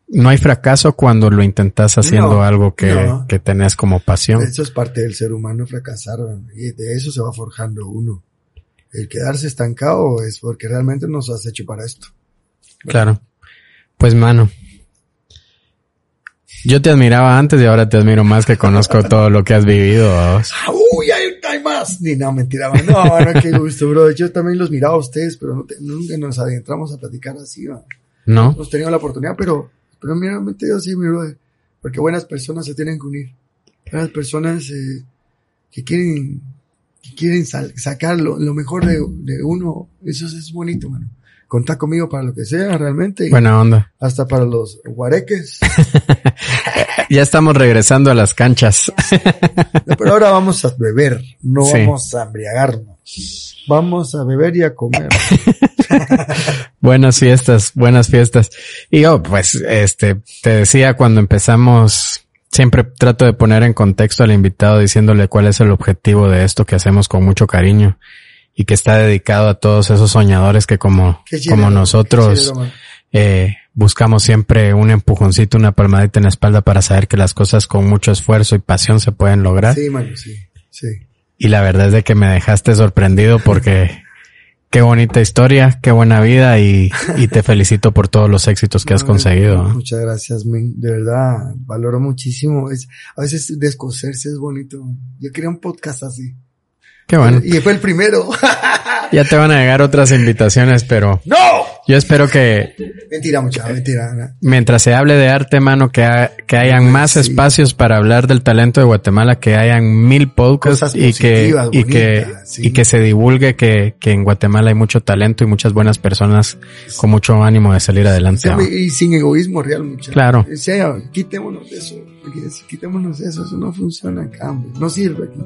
no hay fracaso cuando lo intentas haciendo No, algo que, no. que tenés como pasión. Eso es parte del ser humano fracasar, y de eso se va forjando uno. El quedarse estancado es porque realmente nos has hecho para esto. Claro. Pues mano. Yo te admiraba antes y ahora te admiro más que conozco todo lo que has vivido. ¡Ah, ¡Uy, hay, hay más! Ni no, mentira. man. No, no, qué gusto, bro. Yo también los miraba a ustedes, pero no te- nunca nos adentramos a platicar así, ¿va? ¿No? Hemos tenido la oportunidad, pero, pero mira, digo así, mi brother. Porque buenas personas se tienen que unir. Buenas personas eh, que quieren, que quieren sacar lo, lo mejor de, de uno. Eso es, es bonito, mano. Contá conmigo para lo que sea, realmente. y Buena onda. Hasta para los guareques. Ya estamos regresando a las canchas. Pero ahora vamos a beber, no Sí. vamos a embriagarnos. Vamos a beber y a comer. Buenas fiestas, buenas fiestas. Y yo, pues, este, te decía cuando empezamos, siempre trato de poner en contexto al invitado diciéndole cuál es el objetivo de esto que hacemos con mucho cariño y que está dedicado a todos esos soñadores que como, como nosotros, eh, buscamos siempre un empujoncito, una palmadita en la espalda para saber que las cosas con mucho esfuerzo y pasión se pueden lograr. Sí, mano, sí, sí. Y la verdad es de que me dejaste sorprendido porque qué bonita historia, qué buena vida y, y te felicito por todos los éxitos que has No, conseguido. Muchas gracias, men. De verdad, valoro muchísimo. Es, a veces descoserse es bonito. Yo quería un podcast así. Qué bueno. Y fue el primero. Ya te van a llegar otras invitaciones, pero ¡No! yo espero que Mentira, mucha, mentira. no. mientras se hable de arte, mano, que, ha- que hayan más Sí. espacios para hablar del talento de Guatemala, que hayan mil podcasts y que, y que, sí. y que se divulgue que, que en Guatemala hay mucho talento y muchas buenas personas con mucho ánimo de salir adelante. ¿no? Y sin egoísmo real, mucha. Claro. O sea, quitémonos de eso. Porque si quitémonos de eso, eso no funciona hombre. No sirve aquí.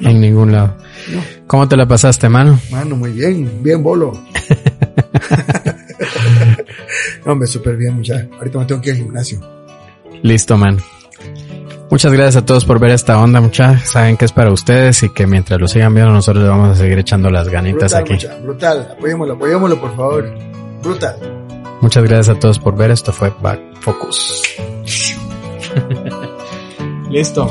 En ningún lado. No. ¿Cómo te la pasaste, mano? Mano, muy bien. Bien, bolo. no, hombre, súper bien, mucha. Ahorita me tengo que ir al gimnasio. Listo, man. Muchas gracias a todos por ver esta onda, mucha. Saben que es para ustedes y que mientras lo sigan viendo, nosotros le vamos a seguir echando las ganitas Brutal, aquí. mucha, brutal. Apoyémoslo, apoyémoslo, por favor. Brutal. Muchas gracias a todos por ver. Esto fue Back Focus. Listo.